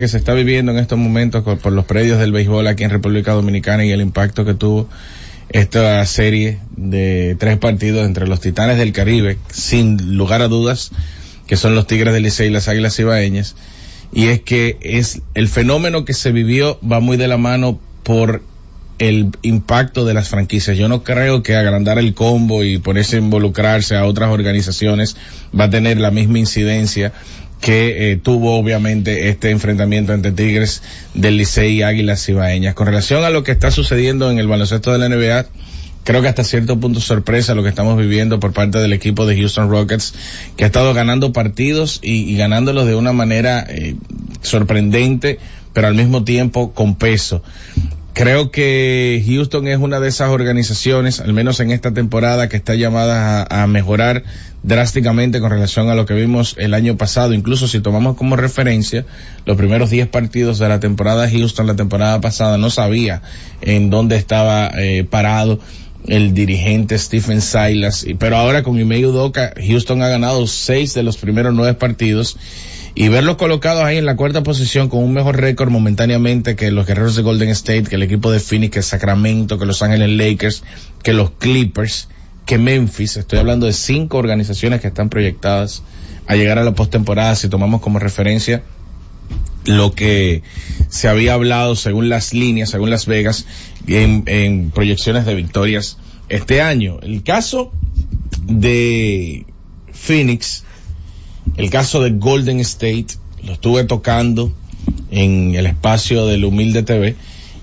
que se está viviendo en estos momentos por los predios del béisbol aquí en República Dominicana y el impacto que tuvo esta serie de tres partidos entre los Titanes del Caribe, sin lugar a dudas, que son los Tigres del Licey y las Águilas Ibaeñas. Y es que es el fenómeno que se vivió va muy de la mano por el impacto de las franquicias. Yo no creo que agrandar el combo y por eso involucrarse a otras organizaciones va a tener la misma incidencia que eh, tuvo obviamente este enfrentamiento entre Tigres del Licey y Águilas Ibaeñas. Con relación a lo que está sucediendo en el baloncesto de la NBA, creo que hasta cierto punto sorpresa lo que estamos viviendo por parte del equipo de Houston Rockets, que ha estado ganando partidos y, ganándolos de una manera eh, sorprendente, pero al mismo tiempo con peso. Creo que Houston es una de esas organizaciones, al menos en esta temporada, que está llamada a, mejorar drásticamente con relación a lo que vimos el año pasado. Incluso si tomamos como referencia los primeros 10 partidos de la temporada de Houston, la temporada pasada no sabía en dónde estaba eh, parado el dirigente Stephen Silas, pero ahora con Ime Udoka, Houston ha ganado seis de los primeros nueve partidos y verlos colocados ahí en la cuarta posición con un mejor récord momentáneamente que los guerreros de Golden State, que el equipo de Phoenix, que Sacramento, que Los Ángeles Lakers, que los Clippers, que Memphis. Estoy hablando de cinco organizaciones que están proyectadas a llegar a la postemporada si tomamos como referencia lo que se había hablado según las líneas, según Las Vegas, en, proyecciones de victorias este año. El caso de Phoenix el caso de Golden State lo estuve tocando en el espacio del Humilde TV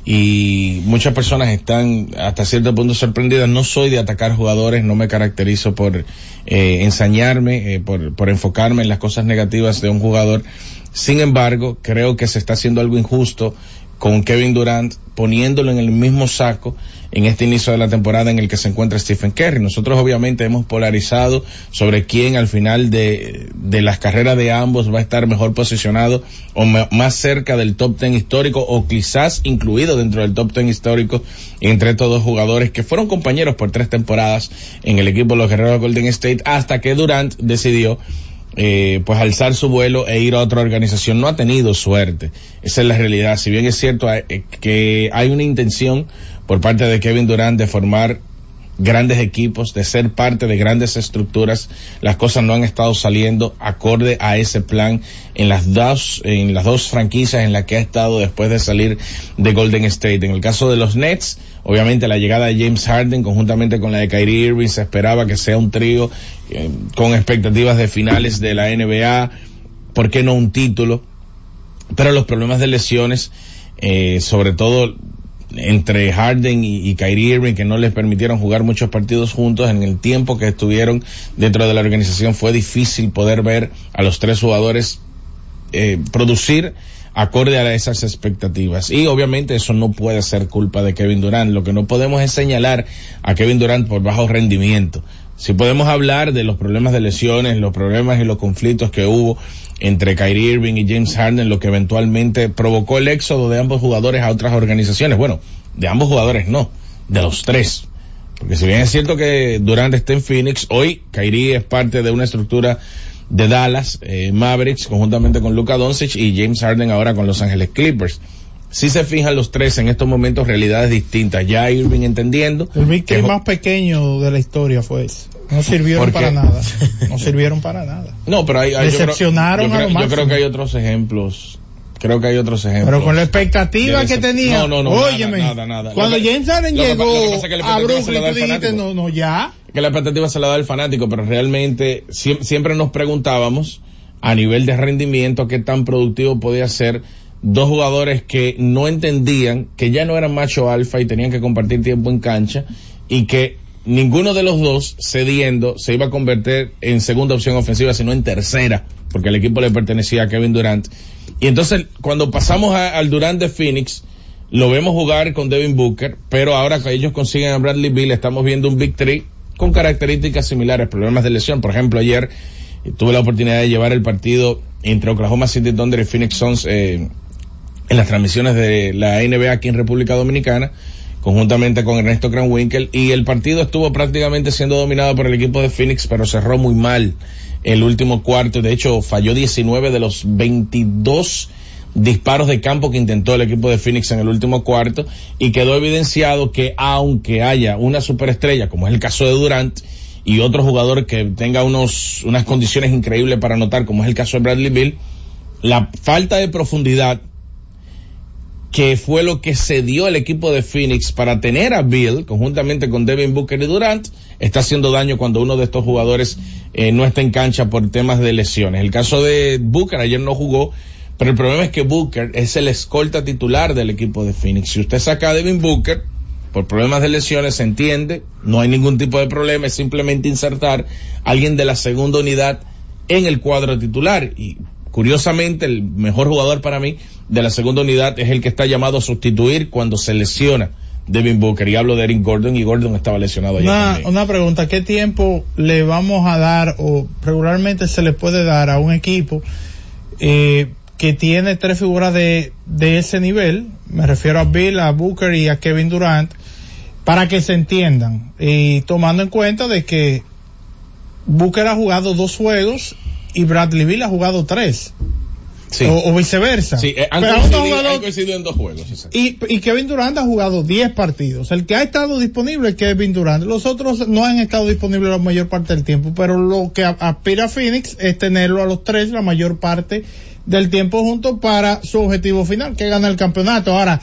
y muchas personas están hasta cierto punto sorprendidas. No soy de atacar jugadores, no me caracterizo por eh, ensañarme, eh, por, por enfocarme en las cosas negativas de un jugador. Sin embargo, creo que se está haciendo algo injusto con Kevin Durant poniéndolo en el mismo saco en este inicio de la temporada en el que se encuentra Stephen Curry. Nosotros obviamente hemos polarizado sobre quién al final de, de las carreras de ambos va a estar mejor posicionado o más cerca del top ten histórico o quizás incluido dentro del top ten histórico entre estos dos jugadores que fueron compañeros por tres temporadas en el equipo de los Guerreros de Golden State hasta que Durant decidió eh, pues alzar su vuelo e ir a otra organización. No ha tenido suerte. Esa es la realidad. Si bien es cierto eh, que hay una intención por parte de Kevin Durant de formar grandes equipos, de ser parte de grandes estructuras, las cosas no han estado saliendo acorde a ese plan en las dos, en las dos franquicias en las que ha estado después de salir de Golden State. En el caso de los Nets, obviamente la llegada de James Harden conjuntamente con la de Kyrie Irving se esperaba que sea un trío eh, con expectativas de finales de la NBA, ¿por qué no un título? Pero los problemas de lesiones, eh, sobre todo entre Harden y, Kyrie Irving que no les permitieron jugar muchos partidos juntos en el tiempo que estuvieron dentro de la organización fue difícil poder ver a los tres jugadores eh, producir acorde a esas expectativas. Y obviamente eso no puede ser culpa de Kevin Durant. Lo que no podemos es señalar a Kevin Durant por bajo rendimiento. Si podemos hablar de los problemas de lesiones, los problemas y los conflictos que hubo entre Kyrie Irving y James Harden, lo que eventualmente provocó el éxodo de ambos jugadores a otras organizaciones. Bueno, de ambos jugadores no, de los tres. Porque si bien es cierto que Durant está en Phoenix, hoy Kyrie es parte de una estructura de Dallas, eh, Mavericks, conjuntamente con Luka Doncic y James Harden ahora con Los Ángeles Clippers. Si se fijan los tres en estos momentos realidades distintas. Ya Irving entendiendo. El victory más pequeño de la historia fue ese. No sirvieron para nada. No sirvieron para nada. No, pero hay, decepcionaron yo creo, a yo creo que hay otros ejemplos creo que hay otros ejemplos. Pero con la expectativa que tenía. No, no, no. Óyeme, nada, nada, cuando James Harden llegó a Brooklyn, tú dijiste, no, no, ya. Que la expectativa se la da el fanático, pero realmente siempre nos preguntábamos a nivel de rendimiento qué tan productivo podía ser dos jugadores que no entendían que ya no eran macho alfa y tenían que compartir tiempo en cancha y que ninguno de los dos cediendo se iba a convertir en segunda opción ofensiva, sino en tercera, porque el equipo le pertenecía a Kevin Durant. Y entonces, cuando pasamos al Durant de Phoenix, lo vemos jugar con Devin Booker, pero ahora que ellos consiguen a Bradley Bill, estamos viendo un Big Three con características similares, problemas de lesión. Por ejemplo, ayer eh, tuve la oportunidad de llevar el partido entre Oklahoma City Thunder y Phoenix Suns eh, en las transmisiones de la NBA aquí en República Dominicana, conjuntamente con Ernesto Cranwinkel, y el partido estuvo prácticamente siendo dominado por el equipo de Phoenix, pero cerró muy mal el último cuarto, de hecho falló 19 de los 22 disparos de campo que intentó el equipo de Phoenix en el último cuarto y quedó evidenciado que aunque haya una superestrella, como es el caso de Durant, y otro jugador que tenga unos, unas condiciones increíbles para anotar, como es el caso de Bradley Bill, la falta de profundidad que fue lo que se dio el equipo de Phoenix para tener a Bill, conjuntamente con Devin Booker y Durant, está haciendo daño cuando uno de estos jugadores eh, no está en cancha por temas de lesiones. El caso de Booker ayer no jugó, pero el problema es que Booker es el escolta titular del equipo de Phoenix. Si usted saca a Devin Booker, por problemas de lesiones se entiende, no hay ningún tipo de problema, es simplemente insertar a alguien de la segunda unidad en el cuadro titular. Y curiosamente, el mejor jugador para mí de la segunda unidad es el que está llamado a sustituir cuando se lesiona Devin Booker. Y hablo de Eric Gordon y Gordon estaba lesionado ayer. Una, una pregunta, ¿qué tiempo le vamos a dar o regularmente se le puede dar a un equipo eh, que tiene tres figuras de, de ese nivel? Me refiero a Bill, a Booker y a Kevin Durant para que se entiendan y tomando en cuenta de que Booker ha jugado dos juegos y Bradley Bill ha jugado tres. Sí. O, o, viceversa. Sí, eh, han, coincidido, jugador, han coincidido en dos juegos. Y, y, Kevin Durant ha jugado 10 partidos. El que ha estado disponible es Kevin Durant. Los otros no han estado disponibles la mayor parte del tiempo, pero lo que aspira Phoenix es tenerlo a los tres la mayor parte del tiempo juntos para su objetivo final, que gana el campeonato. Ahora,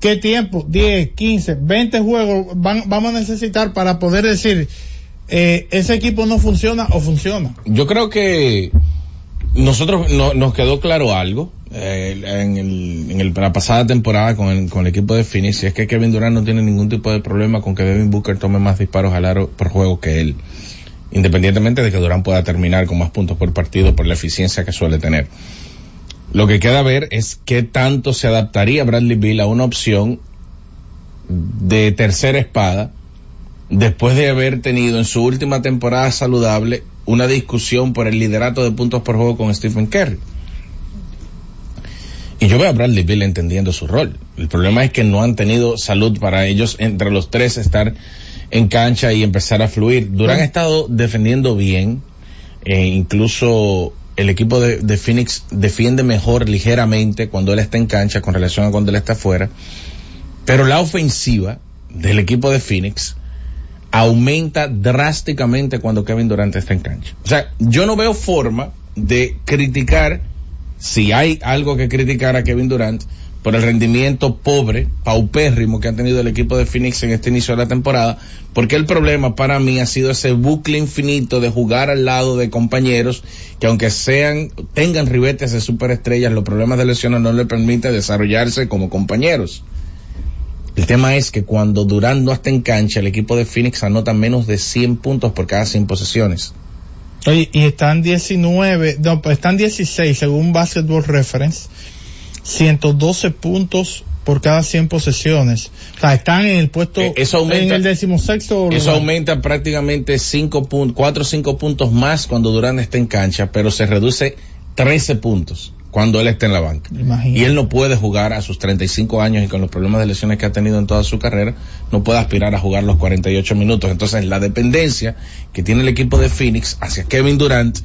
¿qué tiempo? 10, 15, 20 juegos van, vamos a necesitar para poder decir, eh, ese equipo no funciona o funciona? Yo creo que nosotros no, nos quedó claro algo eh, en, la pasada temporada con el, con el equipo de Phoenix y es que Kevin Durant no tiene ningún tipo de problema con que Devin Booker tome más disparos al aro por juego que él independientemente de que Durant pueda terminar con más puntos por partido por la eficiencia que suele tener lo que queda ver es qué tanto se adaptaría Bradley Bill a una opción de tercera espada después de haber tenido en su última temporada saludable una discusión por el liderato de puntos por juego con Stephen Curry. Y yo veo a Bradley Bill entendiendo su rol. El problema es que no han tenido salud para ellos entre los tres estar en cancha y empezar a fluir. Durán ha estado defendiendo bien, eh, incluso el equipo de, de, Phoenix defiende mejor ligeramente cuando él está en cancha con relación a cuando él está afuera. Pero la ofensiva del equipo de Phoenix aumenta drásticamente cuando Kevin Durant está en cancha. O sea, yo no veo forma de criticar, si hay algo que criticar a Kevin Durant, por el rendimiento pobre, paupérrimo que ha tenido el equipo de Phoenix en este inicio de la temporada, porque el problema para mí ha sido ese bucle infinito de jugar al lado de compañeros que aunque sean, tengan ribetes de superestrellas, los problemas de lesiones no le permiten desarrollarse como compañeros. El tema es que cuando Durán no está en cancha, el equipo de Phoenix anota menos de 100 puntos por cada 100 posesiones. Oye, y están 19, no, pues están 16 según Basketball Reference 112 puntos por cada 100 posesiones. O sea, están en el puesto, eh, eso aumenta, en el decimosexto. Eso aumenta prácticamente 5 puntos, 4 o 5 puntos más cuando Durán está en cancha, pero se reduce 13 puntos cuando él está en la banca. Imagínate. Y él no puede jugar a sus 35 años y con los problemas de lesiones que ha tenido en toda su carrera, no puede aspirar a jugar los 48 minutos. Entonces, la dependencia que tiene el equipo de Phoenix hacia Kevin Durant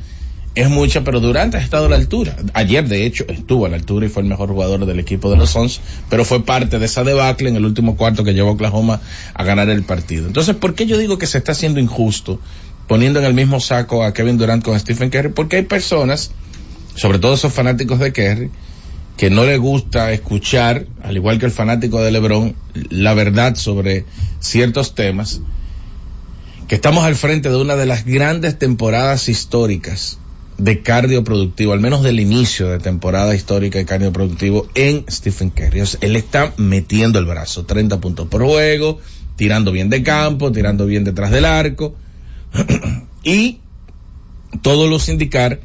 es mucha, pero Durant ha estado a la altura. Ayer, de hecho, estuvo a la altura y fue el mejor jugador del equipo de los Suns, pero fue parte de esa debacle en el último cuarto que llevó a Oklahoma a ganar el partido. Entonces, ¿por qué yo digo que se está haciendo injusto poniendo en el mismo saco a Kevin Durant con Stephen Curry? Porque hay personas, sobre todo esos fanáticos de Curry, que no les gusta escuchar, al igual que el fanático de LeBron, la verdad sobre ciertos temas, que estamos al frente de una de las grandes temporadas históricas de cardio productivo, al menos del inicio de temporada histórica de cardio productivo en Stephen Curry. Él está metiendo el brazo, 30 puntos por juego, tirando bien de campo, tirando bien detrás del arco. y todos los indicar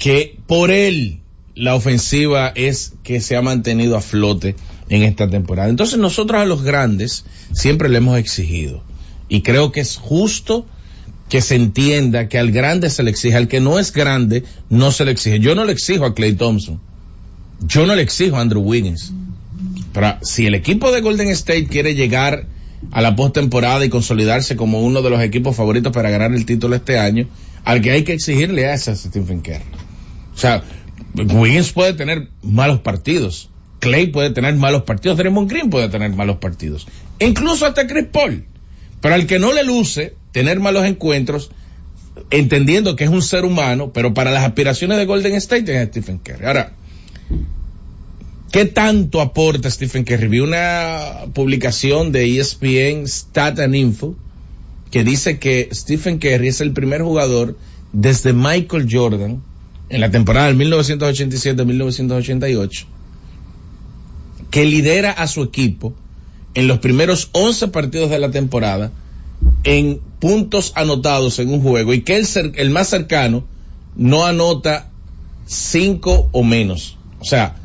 que por él la ofensiva es que se ha mantenido a flote en esta temporada. Entonces nosotros a los grandes siempre le hemos exigido y creo que es justo que se entienda que al grande se le exige, al que no es grande no se le exige. Yo no le exijo a Clay Thompson, yo no le exijo a Andrew Wiggins. Pero si el equipo de Golden State quiere llegar a la postemporada y consolidarse como uno de los equipos favoritos para ganar el título este año, al que hay que exigirle es a Stephen Curry. O sea, Wiggins puede tener malos partidos. Clay puede tener malos partidos. Draymond Green puede tener malos partidos. Incluso hasta Chris Paul. Pero al que no le luce tener malos encuentros, entendiendo que es un ser humano, pero para las aspiraciones de Golden State es Stephen Curry. Ahora, ¿qué tanto aporta Stephen Curry? Vi una publicación de ESPN Stat and que dice que Stephen Curry es el primer jugador desde Michael Jordan en la temporada del 1987-1988 que lidera a su equipo en los primeros 11 partidos de la temporada en puntos anotados en un juego y que el, el más cercano no anota 5 o menos. O sea,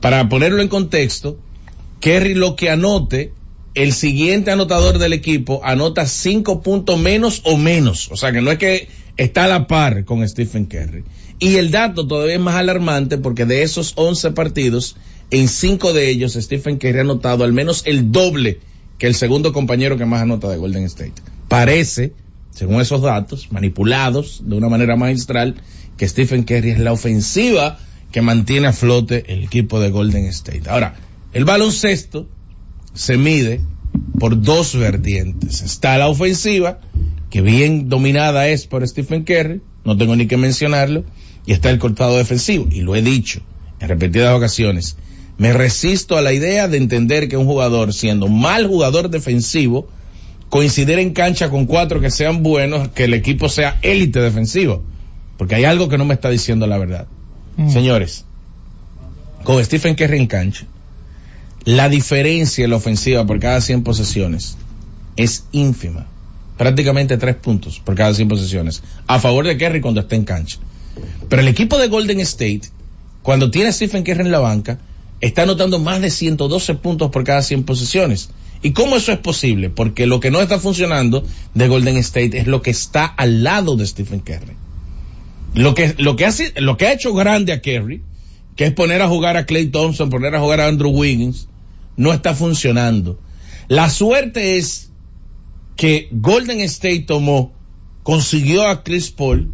para ponerlo en contexto, Kerry lo que anote, el siguiente anotador del equipo anota 5 puntos menos o menos. O sea, que no es que está a la par con Stephen Kerry. Y el dato todavía es más alarmante porque de esos 11 partidos, en 5 de ellos Stephen Curry ha anotado al menos el doble que el segundo compañero que más anota de Golden State. Parece, según esos datos, manipulados de una manera magistral, que Stephen Curry es la ofensiva que mantiene a flote el equipo de Golden State. Ahora, el baloncesto se mide por dos vertientes. Está la ofensiva, que bien dominada es por Stephen Curry, no tengo ni que mencionarlo, y está el cortado defensivo, y lo he dicho en repetidas ocasiones. Me resisto a la idea de entender que un jugador, siendo mal jugador defensivo, coincidir en cancha con cuatro que sean buenos, que el equipo sea élite defensivo. Porque hay algo que no me está diciendo la verdad. Mm. Señores, con Stephen Curry en cancha, la diferencia en la ofensiva por cada 100 posesiones es ínfima. Prácticamente tres puntos por cada 100 posesiones. A favor de Kerry cuando está en cancha. Pero el equipo de Golden State, cuando tiene a Stephen Curry en la banca, está anotando más de 112 puntos por cada 100 posiciones. ¿Y cómo eso es posible? Porque lo que no está funcionando de Golden State es lo que está al lado de Stephen Curry. Lo que, lo que, lo que ha hecho grande a Curry, que es poner a jugar a Clay Thompson, poner a jugar a Andrew Wiggins, no está funcionando. La suerte es que Golden State tomó, consiguió a Chris Paul,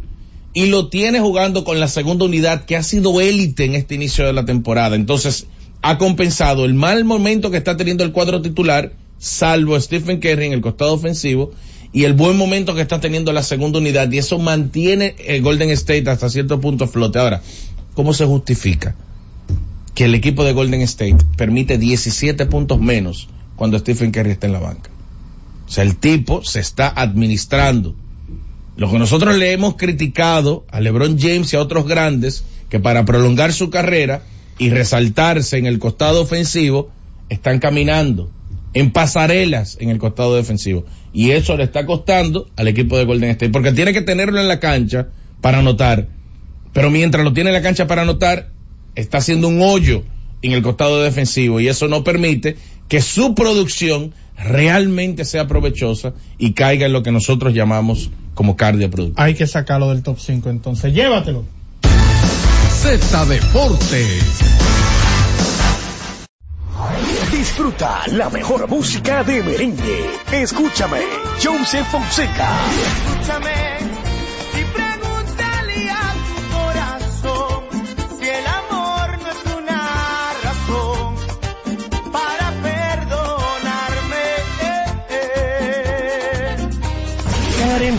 y lo tiene jugando con la segunda unidad que ha sido élite en este inicio de la temporada. Entonces, ha compensado el mal momento que está teniendo el cuadro titular, salvo Stephen Curry en el costado ofensivo, y el buen momento que está teniendo la segunda unidad, y eso mantiene el Golden State hasta cierto punto flote. Ahora, ¿cómo se justifica que el equipo de Golden State permite 17 puntos menos cuando Stephen Curry está en la banca? O sea, el tipo se está administrando lo que nosotros le hemos criticado a LeBron James y a otros grandes, que para prolongar su carrera y resaltarse en el costado ofensivo, están caminando en pasarelas en el costado defensivo. Y eso le está costando al equipo de Golden State, porque tiene que tenerlo en la cancha para anotar. Pero mientras lo tiene en la cancha para anotar, está haciendo un hoyo en el costado defensivo y eso no permite que su producción realmente sea provechosa y caiga en lo que nosotros llamamos como cardioproducto. Hay que sacarlo del top 5 entonces. Llévatelo. Z Deportes. Disfruta la mejor música de merengue. Escúchame, Joseph Fonseca. Escúchame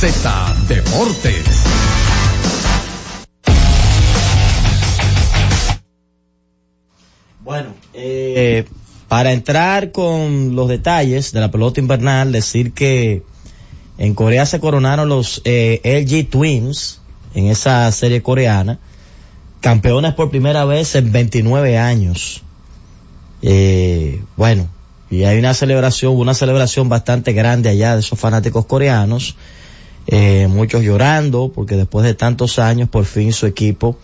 Z Deportes. Bueno, eh, para entrar con los detalles de la pelota invernal, decir que en Corea se coronaron los eh, LG Twins en esa serie coreana, campeones por primera vez en 29 años. Eh, bueno, y hay una celebración, una celebración bastante grande allá de esos fanáticos coreanos, eh, muchos llorando porque después de tantos años por fin su equipo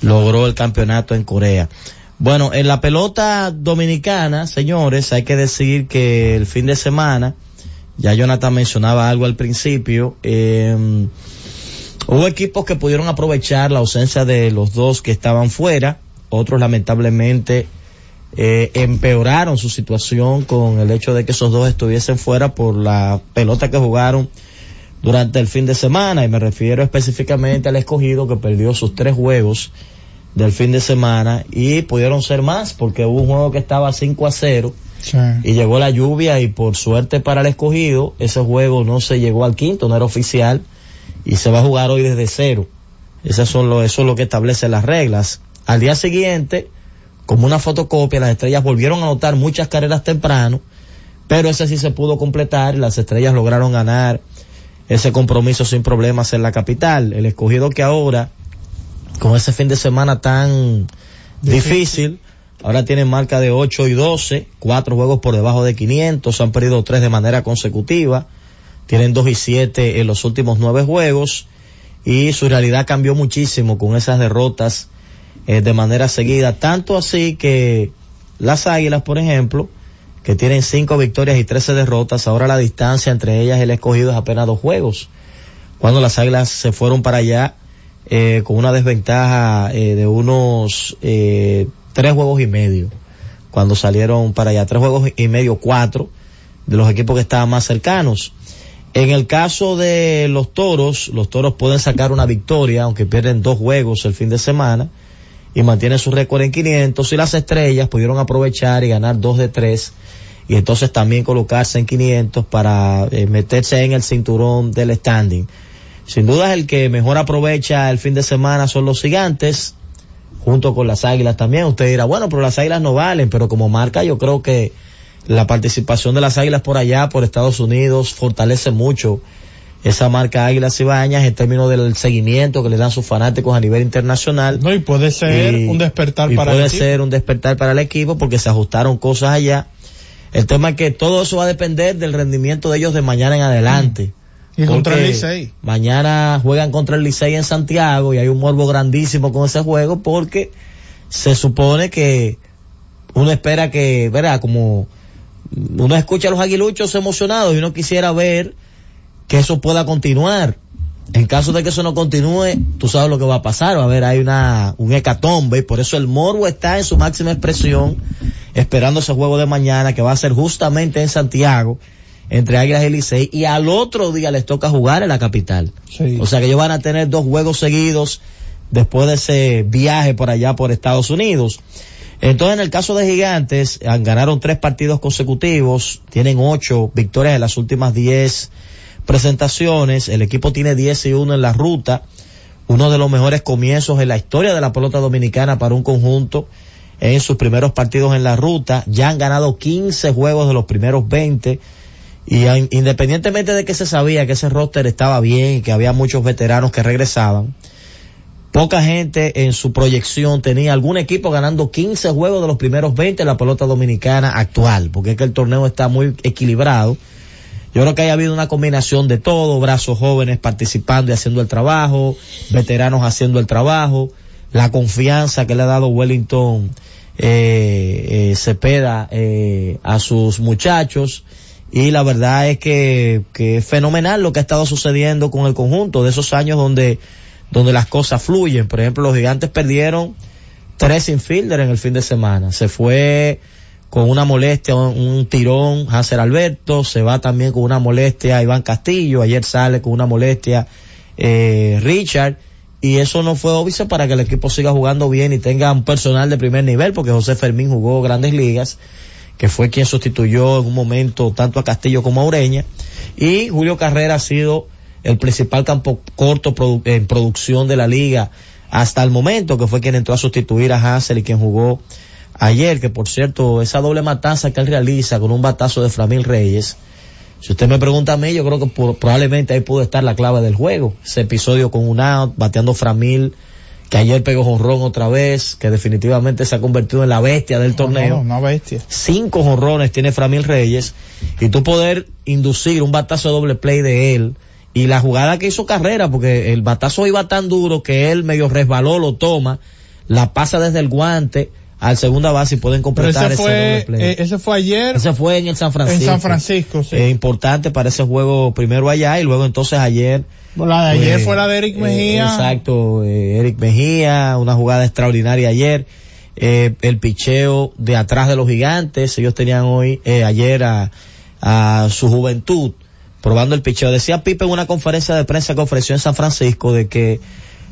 logró el campeonato en Corea. Bueno, en la pelota dominicana, señores, hay que decir que el fin de semana, ya Jonathan mencionaba algo al principio, eh, hubo equipos que pudieron aprovechar la ausencia de los dos que estaban fuera, otros lamentablemente eh, empeoraron su situación con el hecho de que esos dos estuviesen fuera por la pelota que jugaron durante el fin de semana y me refiero específicamente al escogido que perdió sus tres juegos del fin de semana y pudieron ser más porque hubo un juego que estaba 5 a 0 Sí. y llegó la lluvia y por suerte para el escogido ese juego no se llegó al quinto, no era oficial y se va a jugar hoy desde cero. Esas son lo, eso es lo que establecen las reglas. Al día siguiente, como una fotocopia, las estrellas volvieron a anotar muchas carreras temprano, pero ese sí se pudo completar y las estrellas lograron ganar ese compromiso sin problemas en la capital. El escogido que ahora, con ese fin de semana tan difícil, ahora tienen marca de 8 y 12, cuatro juegos por debajo de 500, han perdido tres de manera consecutiva, tienen 2 y 7 en los últimos nueve juegos y su realidad cambió muchísimo con esas derrotas eh, de manera seguida, tanto así que las Águilas, por ejemplo, que tienen cinco victorias y 13 derrotas, ahora la distancia entre ellas el escogido es apenas dos juegos. Cuando las Águilas se fueron para allá eh, con una desventaja eh, de unos eh, tres juegos y medio, cuando salieron para allá, tres juegos y medio, cuatro, de los equipos que estaban más cercanos. En el caso de los toros, los toros pueden sacar una victoria, aunque pierden dos juegos el fin de semana, y mantienen su récord en 500, y las estrellas pudieron aprovechar y ganar dos de tres, y entonces también colocarse en 500 para eh, meterse en el cinturón del standing. Sin duda el que mejor aprovecha el fin de semana son los gigantes, junto con las águilas también. Usted dirá, bueno, pero las águilas no valen, pero como marca yo creo que la participación de las águilas por allá, por Estados Unidos, fortalece mucho esa marca Águilas Cibañas en términos del seguimiento que le dan sus fanáticos a nivel internacional. No, y puede ser Y- un despertar y para puede el equipo. ser un despertar para el equipo porque se ajustaron cosas allá. El tema es que todo eso va a depender del rendimiento de ellos de mañana en adelante. Y contra el Licey. Mañana juegan contra el Licey en Santiago y hay un morbo grandísimo con ese juego porque se supone que uno espera que, verá, como uno escucha a los aguiluchos emocionados y uno quisiera ver que eso pueda continuar. En caso de que eso no continúe, tú sabes lo que va a pasar, va a haber, hay una, un hecatombe y por eso el morbo está en su máxima expresión, esperando ese juego de mañana que va a ser justamente en Santiago, entre Águilas y Licey, y al otro día les toca jugar en la capital. Sí. O sea que ellos van a tener dos juegos seguidos después de ese viaje por allá por Estados Unidos. Entonces, en el caso de Gigantes, ganaron tres partidos consecutivos, tienen ocho victorias en las últimas diez presentaciones, el equipo tiene 10 y 1 en la ruta, uno de los mejores comienzos en la historia de la pelota dominicana para un conjunto en sus primeros partidos en la ruta, ya han ganado 15 juegos de los primeros 20 y independientemente de que se sabía que ese roster estaba bien y que había muchos veteranos que regresaban, poca gente en su proyección tenía algún equipo ganando 15 juegos de los primeros 20 en la pelota dominicana actual, porque es que el torneo está muy equilibrado. Yo creo que haya habido una combinación de todo, brazos jóvenes participando y haciendo el trabajo, veteranos haciendo el trabajo, la confianza que le ha dado Wellington eh, eh, Cepeda eh, a sus muchachos y la verdad es que, que es fenomenal lo que ha estado sucediendo con el conjunto de esos años donde, donde las cosas fluyen. Por ejemplo, los gigantes perdieron tres infielder en el fin de semana. Se fue con una molestia, un, tirón Hanser Alberto, se va también con una molestia Iván Castillo, ayer sale con una molestia eh, Richard, y eso no fue obvio para que el equipo siga jugando bien y tenga un personal de primer nivel, porque José Fermín jugó grandes ligas, que fue quien sustituyó en un momento tanto a Castillo como a Ureña, y Julio Carrera ha sido el principal campo corto en producción de la liga hasta el momento, que fue quien entró a sustituir a Hansel y quien jugó ayer, que por cierto, esa doble matanza que él realiza con un batazo de Framil Reyes, si usted me pregunta a mí, yo creo que por- probablemente ahí pudo estar la clave del juego. Ese episodio con un out, bateando Framil, que ayer pegó jonrón otra vez, que definitivamente se ha convertido en la bestia del torneo. No, una bestia. Cinco jonrones tiene Framil Reyes, y tú poder inducir un batazo de doble play de él, y la jugada que hizo carrera, porque el batazo iba tan duro que él medio resbaló, lo toma, la pasa desde el guante al segunda base y pueden Pero completar ese ese doble fue, play. eh, ese fue ayer Ese fue en el San Francisco. en San Francisco, sí. Eh, importante para ese juego primero allá y luego entonces ayer. la de ayer pues, fue la de Eric Mejía. exacto, eh, Eric Mejía, una jugada extraordinaria ayer. Eh, el picheo de atrás de los gigantes, ellos tenían hoy, eh, ayer a, a su juventud, probando el picheo. Decía Pipe en una conferencia de prensa que ofreció en San Francisco de que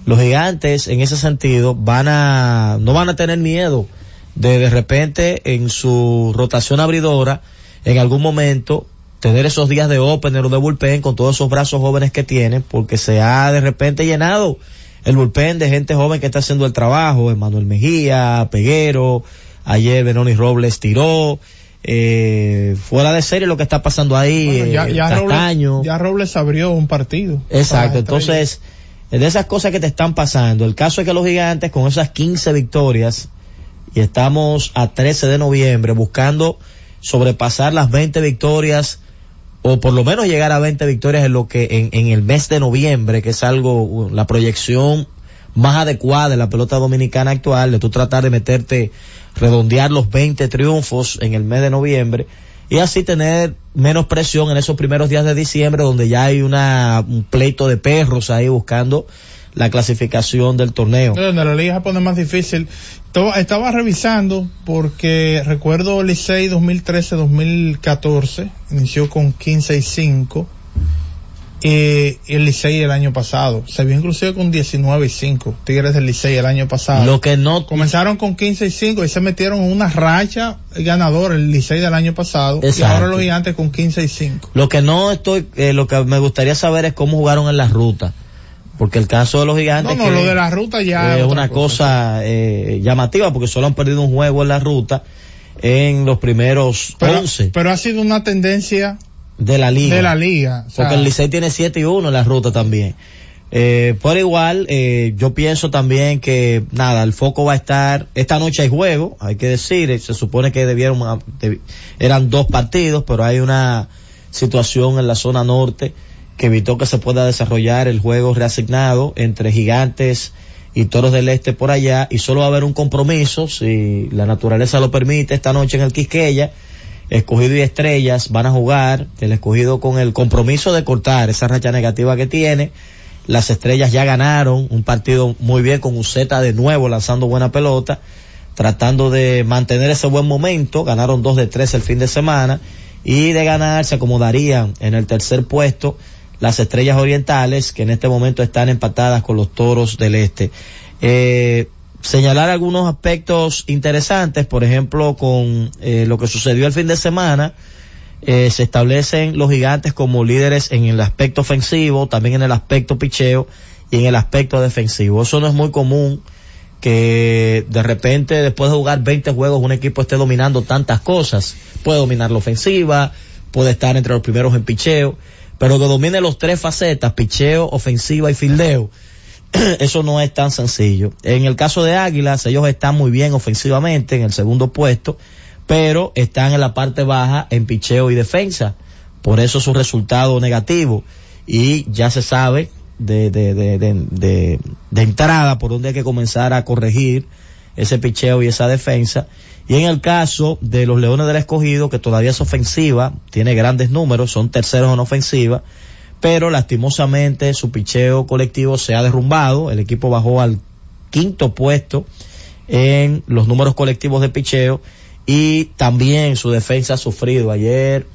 los gigantes en ese sentido van a, no van a tener miedo de de repente en su rotación abridora, en algún momento, tener esos días de opener o de bullpen con todos esos brazos jóvenes que tienen, porque se ha de repente llenado el bullpen de gente joven que está haciendo el trabajo, Emanuel Mejía, Peguero, ayer Benoni Robles tiró, eh, fuera de serie lo que está pasando ahí, Bueno, ya, eh, ya. Robles, ya Robles abrió un partido. Exacto, entonces, de esas cosas que te están pasando, el caso es que los gigantes con esas 15 victorias, y estamos a 13 de noviembre buscando sobrepasar las 20 victorias, o por lo menos llegar a 20 victorias en lo que, en, en el mes de noviembre, que es algo, uh, la proyección más adecuada de la pelota dominicana actual, de tú tratar de meterte, redondear los 20 triunfos en el mes de noviembre, y así tener menos presión en esos primeros días de diciembre donde ya hay una, un pleito de perros ahí buscando la clasificación del torneo. Donde la liga se pone más difícil. Estaba revisando porque recuerdo Licey 2013-2014, inició con 15 y 5. Y el Licey el año pasado, se vio inclusive con 19 y 5, Tigres del Licey el año pasado. Lo que no, Comenzaron con 15 y 5 y se metieron en una racha ganadora el Licey del año pasado y ahora los gigantes con 15 y 5. lo que no estoy, eh, lo que me gustaría saber es cómo jugaron en la ruta. porque el caso de los gigantes No, no, que lo de la ruta ya es una cosa eh, llamativa porque solo han perdido un juego en la ruta en los primeros Pero, 11 pero ha sido una tendencia de la liga. de la liga. o sea, Porque el Licey tiene 7 y 1 en la ruta también. Eh, por igual, eh, yo pienso también que, nada, el foco va a estar, esta noche hay juego, hay que decir, eh, se supone que debieron, ah, eran dos partidos, pero hay una situación en la zona norte que evitó que se pueda desarrollar el juego reasignado entre gigantes y toros del este por allá, y solo va a haber un compromiso, si la naturaleza lo permite, esta noche en el Quisqueya, escogido y estrellas van a jugar, el escogido con el compromiso de cortar esa racha negativa que tiene, las estrellas ya ganaron un partido muy bien con Uceta de nuevo lanzando buena pelota, tratando de mantener ese buen momento, ganaron dos de tres el fin de semana y de ganar se acomodarían en el tercer puesto las estrellas orientales que en este momento están empatadas con los toros del este. Eh, señalar algunos aspectos interesantes, por ejemplo, con eh, lo que sucedió el fin de semana, eh, se establecen los gigantes como líderes en el aspecto ofensivo, también en el aspecto picheo y en el aspecto defensivo. Eso no es muy común que de repente después de jugar 20 juegos un equipo esté dominando tantas cosas. Puede dominar la ofensiva, puede estar entre los primeros en picheo, pero que domine los tres facetas, picheo, ofensiva y fildeo, eso no es tan sencillo. En el caso de Águilas, ellos están muy bien ofensivamente en el segundo puesto, pero están en la parte baja en picheo y defensa. Por eso su resultado negativo. Y ya se sabe de, de, de, de, de, entrada por donde hay que comenzar a corregir ese picheo y esa defensa. Y en el caso de los Leones del Escogido, que todavía es ofensiva, tiene grandes números, son terceros en ofensiva, pero lastimosamente su picheo colectivo se ha derrumbado, el equipo bajó al quinto puesto en los números colectivos de picheo y también su defensa ha sufrido. Ayer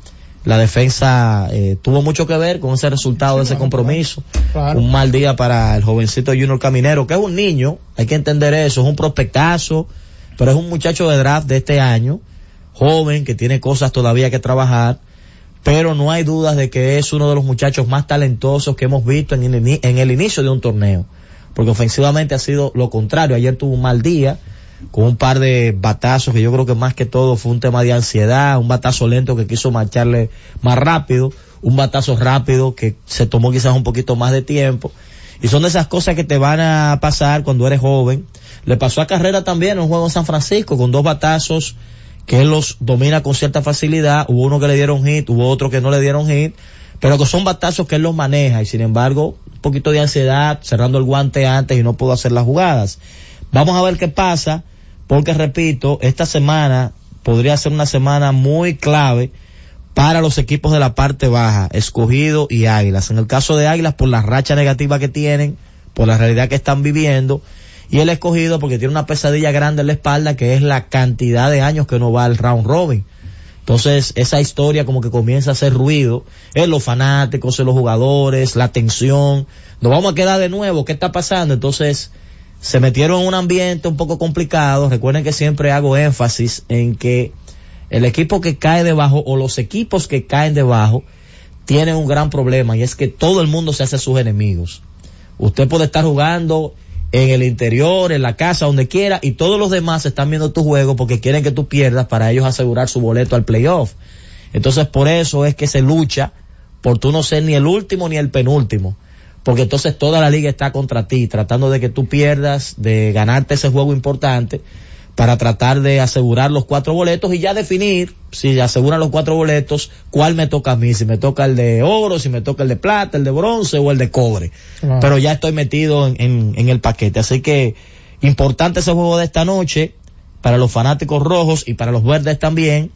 la defensa eh, tuvo mucho que ver con ese resultado de ese compromiso. Claro. Un mal día para el jovencito Junior Caminero, que es un niño, hay que entender eso, es un prospectazo, pero es un muchacho de draft de este año, joven, que tiene cosas todavía que trabajar, pero no hay dudas de que es uno de los muchachos más talentosos que hemos visto en el, en el inicio de un torneo, porque ofensivamente ha sido lo contrario, ayer tuvo un mal día, con un par de batazos que yo creo que más que todo fue un tema de ansiedad, un batazo lento que quiso marcharle más rápido, un batazo rápido que se tomó quizás un poquito más de tiempo. Y son de esas cosas que te van a pasar cuando eres joven. Le pasó a Carrera también en un juego en San Francisco con dos batazos que él los domina con cierta facilidad. Hubo uno que le dieron hit, hubo otro que no le dieron hit, pero que son batazos que él los maneja y sin embargo un poquito de ansiedad, cerrando el guante antes y no pudo hacer las jugadas. Vamos a ver qué pasa, porque repito, esta semana podría ser una semana muy clave para los equipos de la parte baja, escogido y águilas. En el caso de águilas, por la racha negativa que tienen, por la realidad que están viviendo, y el escogido porque tiene una pesadilla grande en la espalda que es la cantidad de años que no va al round robin. Entonces, esa historia como que comienza a hacer ruido en los fanáticos, en los jugadores, la tensión. Nos vamos a quedar de nuevo, ¿qué está pasando? Entonces, se metieron en un ambiente un poco complicado. Recuerden que siempre hago énfasis en que el equipo que cae debajo o los equipos que caen debajo tienen un gran problema y es que todo el mundo se hace sus enemigos. Usted puede estar jugando en el interior, en la casa, donde quiera, y todos los demás están viendo tu juego porque quieren que tú pierdas para ellos asegurar su boleto al playoff. Entonces por eso es que se lucha por tú no ser ni el último ni el penúltimo. Porque entonces toda la liga está contra ti, tratando de que tú pierdas, de ganarte ese juego importante para tratar de asegurar los cuatro boletos y ya definir, si aseguran los cuatro boletos, cuál me toca a mí, si me toca el de oro, si me toca el de plata, el de bronce o el de cobre. Pero ya estoy metido en, en, en el paquete. Así que importante ese juego de esta noche para los fanáticos rojos y para los verdes también.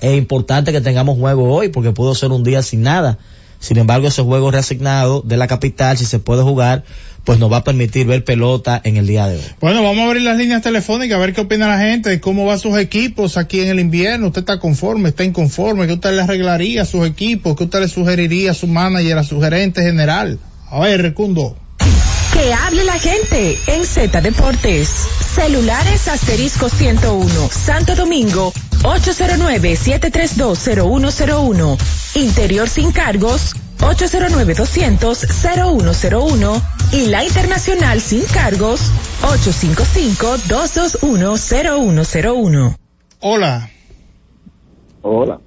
Es importante que tengamos juego hoy porque pudo ser un día sin nada. Sin embargo, ese juego reasignado de la capital, si se puede jugar, pues nos va a permitir ver pelota en el día de hoy. Bueno, vamos a abrir las líneas telefónicas a ver qué opina la gente de cómo van sus equipos aquí en el invierno. ¿Usted está conforme? ¿Está inconforme? ¿Qué usted le arreglaría a sus equipos? ¿Qué usted le sugeriría a su manager, a su gerente general? A ver, Recundo. Que hable la gente en Z Deportes. Celulares asterisco 101, Santo Domingo, 809-7320101. Interior sin cargos, 809-200-0101 y la internacional sin cargos 855-221-0101. Hola. Hola.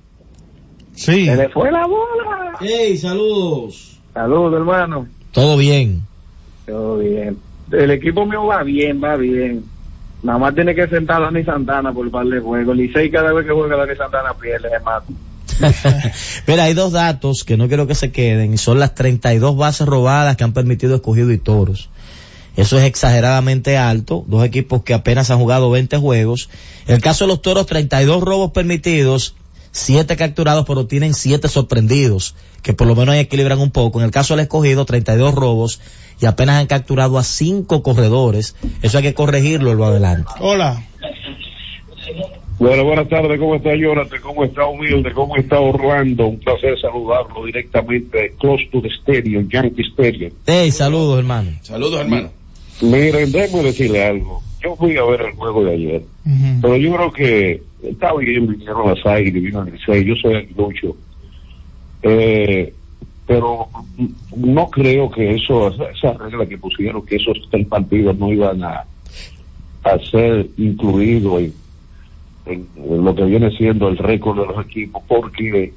Sí. Se le fue la bola. Hey, saludos. Saludos, hermano. Todo bien. Todo bien. El equipo mío va bien, va bien. Nada más tiene que sentar a Dani Santana por par de juegos. Licey cada vez que juega Dani Santana pierde, más. Mira, hay dos datos que no quiero que se queden y son las 32 bases robadas que han permitido escogido y toros. Eso es exageradamente alto, dos equipos que apenas han jugado 20 juegos. En el caso de los toros, 32 robos permitidos, 7 capturados, pero tienen 7 sorprendidos, que por lo menos equilibran un poco. En el caso del escogido, 32 robos y apenas han capturado a 5 corredores. Eso hay que corregirlo lo adelante. Hola. Bueno, buenas tardes, ¿cómo está Jonathan? ¿Cómo está Humilde? ¿Cómo está Orlando? Un placer saludarlo directamente de Close to the Stadium, Yankee Stadium. Hey, saludos hermano. Saludos, hermano. Miren, déjeme decirle algo. Yo fui a ver el juego de ayer, pero yo creo que está bien, vinieron las águilas, vino el Licey, yo soy aguilucho. Eh, pero no creo que eso, esa regla que pusieron, que esos tres partidos no iban a, a ser incluidos en, lo que viene siendo el récord de los equipos, porque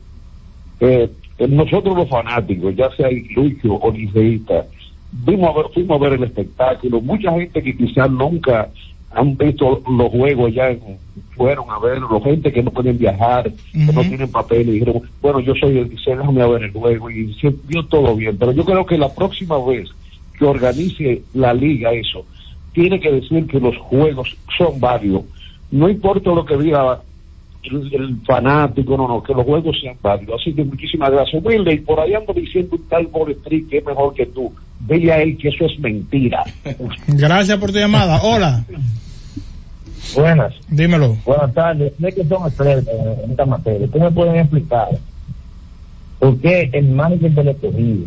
eh, nosotros los fanáticos, ya sea Lucho o liceísta, vimos a ver, fuimos a ver el espectáculo. Mucha gente que quizás nunca han visto los juegos ya en- fueron a verlo, gente que no pueden viajar, que no tienen papel y dijeron, bueno, yo soy el Licey, déjame a ver el juego y se vio todo bien. Pero yo creo que la próxima vez que organice la liga eso, tiene que decir que los juegos son varios. No importa lo que diga el, el fanático, no, no, que los juegos sean válidos. Así que muchísimas gracias. Wilde, y por ahí ando diciendo un tal Street que es mejor que tú. A él que eso es mentira. Gracias por tu llamada. Hola. Buenas. Dímelo. Buenas tardes. Sé que son expertos en esta materia. ¿Tú me pueden explicar por qué el manager del escogido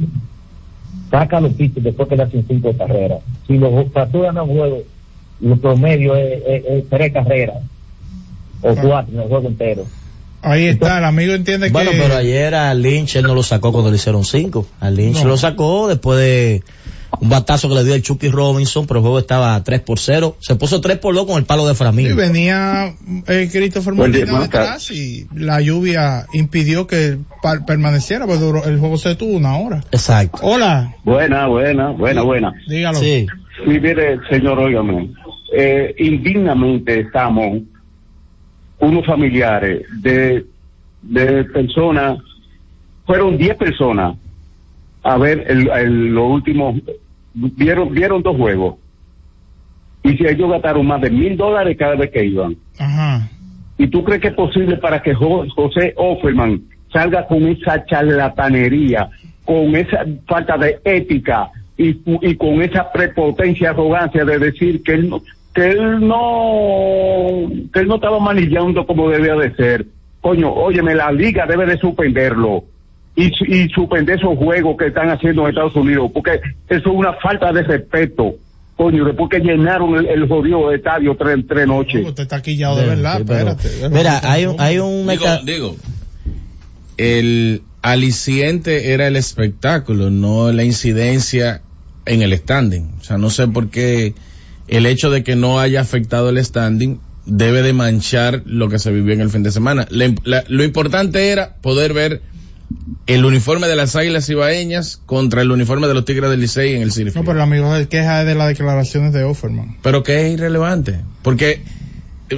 saca los pitches después que le hacen cinco carreras? Si los capturan a juego, lo promedio es, es- es tres carreras o cuatro en el juego entero. Ahí está, el amigo entiende Bueno, que... pero ayer a Lynch él no lo sacó cuando le hicieron cinco. A Lynch No. lo sacó después de un batazo que le dio el Chucky Robinson, pero el juego estaba 3 por 0. Se puso 3 por 2 con el palo de Y Framil. venía eh, Christopher Molina detrás y la lluvia impidió que permaneciera, pues duró- el juego se detuvo una hora. Exacto. Hola, Buena, buena, buena, buena. dígalo. Sí. Sí, mire, señor, óigame, eh, indignamente estamos unos familiares de, de personas, fueron 10 personas a ver el, el- lo último, vieron, vieron dos juegos. Y si ellos gastaron más de mil dólares cada vez que iban. Ajá. ¿Y tú crees que es posible para que Jo- José Offerman salga con esa charlatanería, con esa falta de ética y, y con esa prepotencia, arrogancia de decir que él no, que él no, que él no estaba manillando como debía de ser? Coño, óyeme, la liga debe de suspenderlo y, su- y suspender esos juegos que están haciendo en Estados Unidos, porque eso es una falta de respeto. Coño, después que llenaron el, el jodido estadio tres, tres No, noches. usted está quillado de Sí, verdad, sí, pero- espérate. Mira, hay un, hay un Digo, el aliciente era el espectáculo, no la incidencia en el standing. O sea, no sé por qué el hecho de que no haya afectado el standing debe de manchar lo que se vivió en el fin de semana. La- la- lo importante era poder ver el uniforme de las Águilas Ibaeñas contra el uniforme de los Tigres del Licey en el City No, pero el amigo se queja de las declaraciones de Offerman. pero que es irrelevante. Porque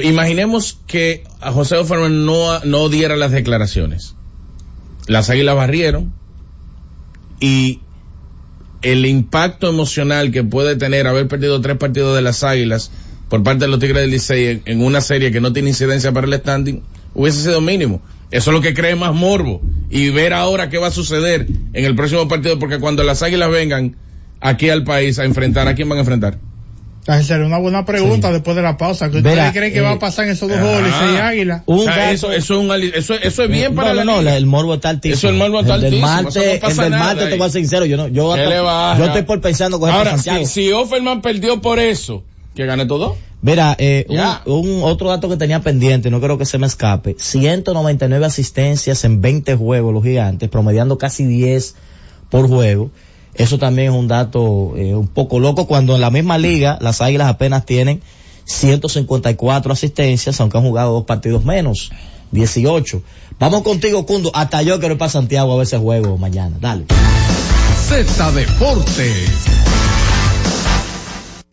imaginemos que a José Offerman no, no diera las declaraciones. Las águilas barrieron y el impacto emocional que puede tener haber perdido tres partidos de las águilas por parte de los Tigres del Licey en, en una serie que no tiene incidencia para el standing hubiese sido mínimo. Eso es lo que cree más morbo. Y ver ahora qué va a suceder en el próximo partido, porque cuando las águilas vengan aquí al país a enfrentar, ¿a quién van a enfrentar? Esa sería una buena pregunta Sí. después de la pausa. ¿Qué Verá, ustedes creen que eh, va a pasar en esos dos ah, juegos, Licey y Águila? Un O sea, eso, eso, es un ali- eso, eso es bien para no, la no, no, liga. el morbo está altísimo. Eso el morbo está El del altísimo, no pasa el del te voy a ser sincero, yo no, yo, ¿Qué hasta- yo estoy por pensando coger para Ahora, si, si Offerman perdió por eso, que gane todo. Mira, eh, un, otro dato que tenía pendiente, no creo que se me escape. 199 asistencias en 20 juegos los gigantes, promediando casi 10 por juego. Eso también es un dato eh, un poco loco cuando en la misma liga las Águilas apenas tienen 154 asistencias, aunque han jugado dos partidos menos, 18. Vamos contigo, Cundo. Hasta yo quiero ir para Santiago a ver ese juego mañana. Dale. Z Deportes.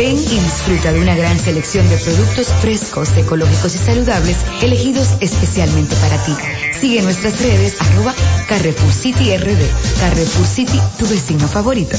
Ven y disfruta de una gran selección de productos frescos, ecológicos y saludables, elegidos especialmente para ti. Sigue nuestras redes, arroba Carrefour City RD. Carrefour City, tu vecino favorito.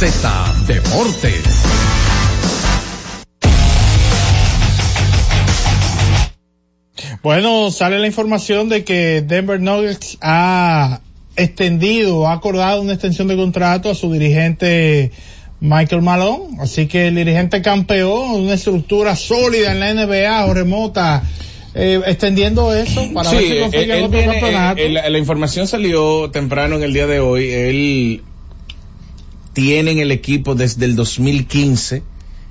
Z Deportes. Bueno, sale la información de que Denver Nuggets ha extendido, ha acordado una extensión de contrato a su dirigente Michael Malone. Así que el dirigente campeón, una estructura sólida en la NBA o remota, eh, extendiendo eso para Sí, ver si consigue él otro tiene- campeonato. eh, la, la información salió temprano en el día de hoy. Él tiene en el equipo desde el 2015.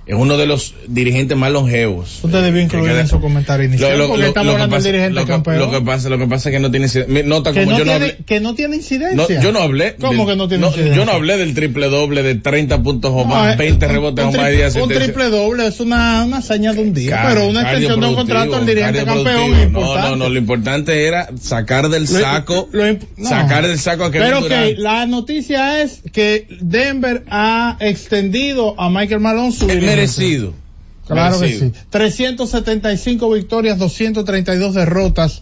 Es uno de los dirigentes más longevos. Usted debió incluir en su comentario inicial, porque estamos que hablando del pasa- dirigente lo que- campeón. Lo que pasa, lo que pasa es que no tiene, mi- nota que, como no yo no hablé. que no tiene No, incidencia. yo no hablé. ¿Cómo que no tiene incidencia? Yo no hablé del triple doble de 30 puntos o más, eh, 20 un- rebotes o más y 10 Un triple doble es una, una hazaña de un día, Car- pero una extensión de un contrato al dirigente campeón productivo. es importante. No, no, no, lo importante era sacar del saco, sacar del saco a Kevin Pero que la noticia es que Denver ha extendido a Michael Malone su dirigente. Merecido. Claro Merecido. que sí. 375 victorias, 232 derrotas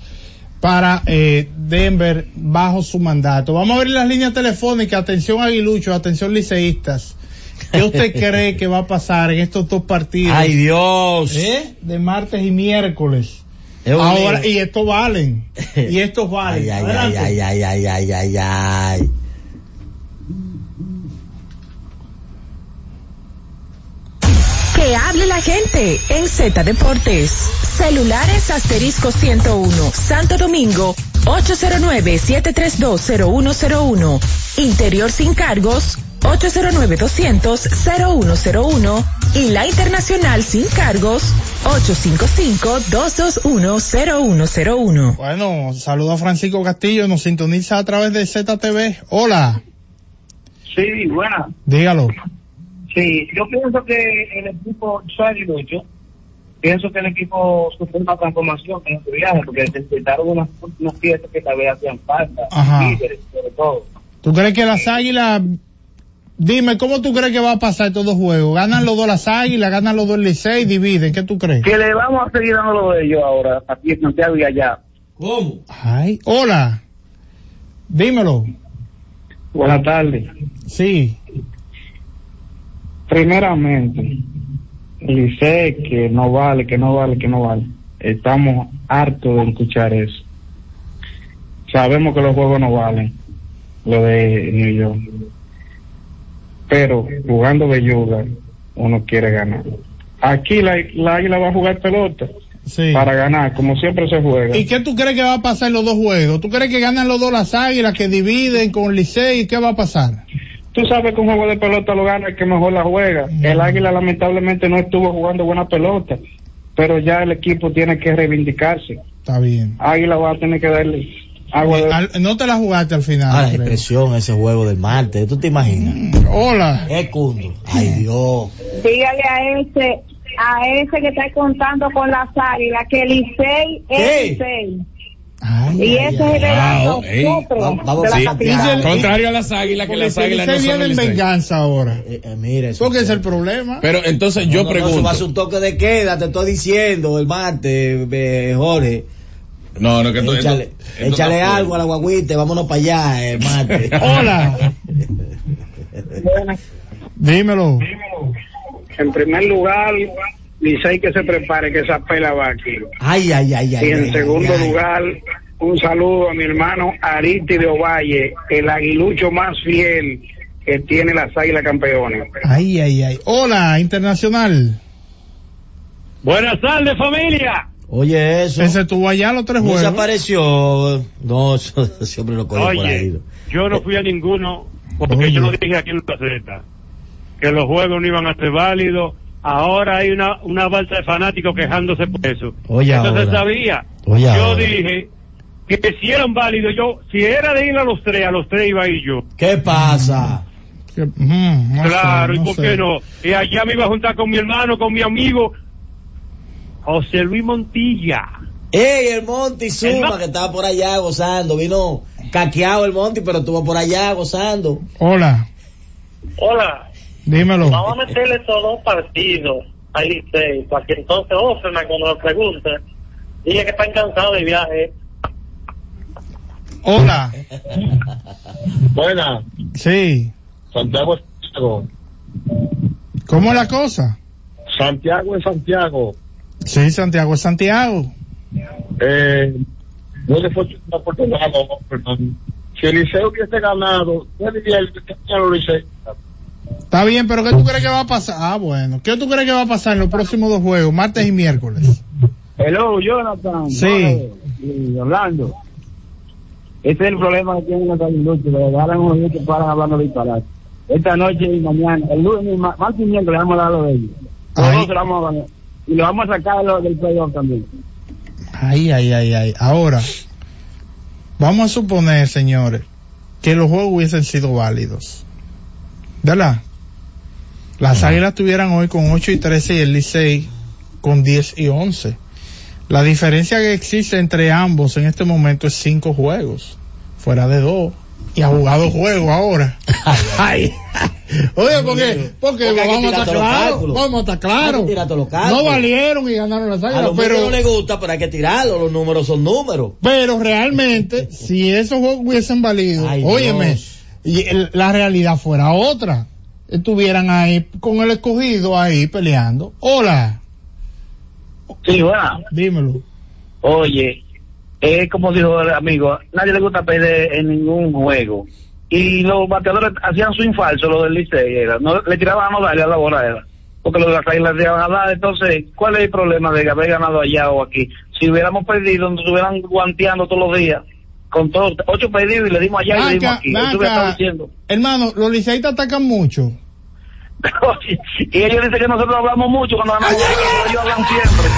para eh, Denver bajo su mandato. Vamos a abrir las líneas telefónicas. Atención aguiluchos, atención liceístas. ¿Qué usted cree que va a pasar en estos dos partidos? Ay Dios. ¿Eh? De martes y miércoles. Ahora, y estos valen. Y estos valen. Ay, ay, ay, ay, ay, ay, ay. Que hable la gente en Z Deportes. Celulares asterisco 101, Santo Domingo, 809-7320101. Interior sin cargos, 809-200-0101. Y la internacional sin cargos, 855-221-0101. Bueno, saludo a Francisco Castillo, nos sintoniza a través de ZTV. Hola, Sí, buena. dígalo. Sí, yo pienso que el equipo, soy Lucho, pienso que el equipo sufrió una transformación en este viaje, porque necesitaron unas, unas piezas que tal vez hacían falta, Ajá. líderes, sobre todo. ¿Tú crees que las águilas, dime, ¿cómo tú crees que va a pasar estos dos juegos? ¿Ganan los dos las águilas, ganan los dos el Licey, dividen? ¿Qué tú crees? Que le vamos a seguir dando lo de ellos ahora, aquí en Santiago y allá. ¿Cómo? Ay, hola. Dímelo. Buenas tardes. Sí. Primeramente, Licey que no vale, que no vale, que no vale. Estamos hartos de escuchar eso. Sabemos que los juegos no valen, lo de New York. Pero jugando belluga, uno quiere ganar. Aquí la, la águila va a jugar pelota Sí. para ganar, como siempre se juega. ¿Y qué tú crees que va a pasar en los dos juegos? ¿Tú crees que ganan los dos las águilas, que dividen con Licey? ¿Qué va a pasar? Tú sabes que un juego de pelota lo gana el que mejor la juega. El Águila lamentablemente no estuvo jugando buena pelota, pero ya el equipo tiene que reivindicarse. Está bien. Águila va a tener que darle agua de... Al- no te la jugaste al final. Ah, la creo. expresión, ese juego del martes, ¿tú te imaginas? Hola. Es cundo. Ay, Dios. Dígale a ese, a ese que está contando con las águilas que Licey ¿Qué? es. Ay, Y ay, ese ay. es el Wow, verano ey. Vamos- vamos de la Sí, contrario a las águilas, que Porque las si águilas no son en venganza ahora. Eh, eh, mira eso. Porque es el problema. Pero entonces No, yo no, no, eso pregunto. va a ser un toque de queda, te estoy diciendo, el martes, eh, Jorge. No, no, que esto- Échale, esto- esto échale algo a la guaguita, vámonos para allá, el martes. Hola. Dímelo. En primer lugar, Licey que se prepare, que esa pela va aquí. Ay, ay, ay, ay. Y en ay, segundo ay, ay. lugar, un saludo a mi hermano Ariti de Ovalle, el aguilucho más fiel que tiene las águilas campeones. Ay, ay, ay. Hola, internacional. Buenas tardes, familia. Oye, eso. Ese estuvo allá los tres juegos. desapareció. No, eso siempre lo cogió por ahí. Oye, yo no fui a ninguno porque Oye. yo lo dije aquí en la Z, que los juegos no iban a ser válidos. Ahora hay una, una balsa de fanáticos quejándose por eso. Oye, Entonces ahora. sabía. Oye, yo ahora. dije que si eran válidos, yo, si era de ir a los tres, a los tres iba a ir yo. ¿Qué pasa? Mm, no sé, claro, ¿y por sé. qué no? Y allá me iba a juntar con mi hermano, con mi amigo, José Luis Montilla. Ey, el Monty Zuma, Hermano. que estaba por allá gozando. Vino caqueado el Monty, pero estuvo por allá gozando. Hola. Hola, Dímelo. vamos a meterle estos dos partidos a Licey, para que entonces Offerman cuando lo pregunte, diga que están cansados de viaje. Hola. Buena, Sí. Santiago es Santiago. ¿Cómo es la cosa? Santiago es Santiago. Sí, Santiago es Santiago. Eh, no le fue una oportunidad, perdón. Si el Liceo hubiese ganado, ¿qué diría el Licey? Está bien, pero ¿qué tú crees que va a pasar? Ah, bueno. ¿Qué tú crees que va a pasar en los próximos dos juegos, martes y miércoles? Hello, Jonathan. Sí. Y Orlando. Ese es el problema que tienen los que le unos niños que paran hablando de disparate. Esta noche y mañana, el lunes, y ma- martes y miércoles, le vamos a dar lo de ellos. Lo vamos a ganar. Y lo vamos a sacar lo- del playoff también. Ay, ay, ay, ay. Ahora, vamos a suponer, señores, que los juegos hubiesen sido válidos. ¿Verdad? Las águilas tuvieran hoy con 8 y 13 y el Licey con 10 y 11. La diferencia que existe entre ambos en este momento es 5 juegos, fuera de 2. Y ha jugado juegos ahora. Ay. Oye, porque, porque, Porque vamos a tirar estar todos los claros, vamos a estar claros. los. No valieron y ganaron las A águilas, los pero no le gusta, pero hay que tirarlo. Los números son números. pero realmente, si esos juegos hubiesen valido, Ay, óyeme, y el- la realidad fuera otra. Estuvieran ahí con el escogido ahí peleando. Hola, Sí, bueno. dímelo. Oye, es como dijo el amigo, nadie le gusta perder en ningún juego. Y los bateadores hacían su infalso, lo del Licey, era. No, le tiraban a no darle a la bola, era. porque los de las águilas van a dar. Entonces, ¿cuál es el problema de haber ganado allá o aquí? Si hubiéramos perdido, nos estuvieran guanteando todos los días, con todos, ocho perdidos y le dimos allá y le dimos aquí. Vaca. diciendo. Hermano, los liceístas atacan mucho. y ellos dicen que nosotros hablamos mucho cuando hablamos, ellos hablan siempre.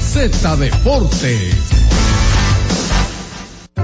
Z Deportes.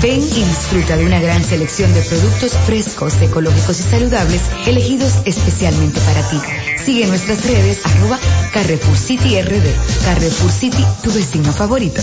Ven y disfruta de una gran selección de productos frescos, ecológicos y saludables, elegidos especialmente para ti. Sigue nuestras redes, arroba Carrefour City RD. Carrefour City, tu vecino favorito.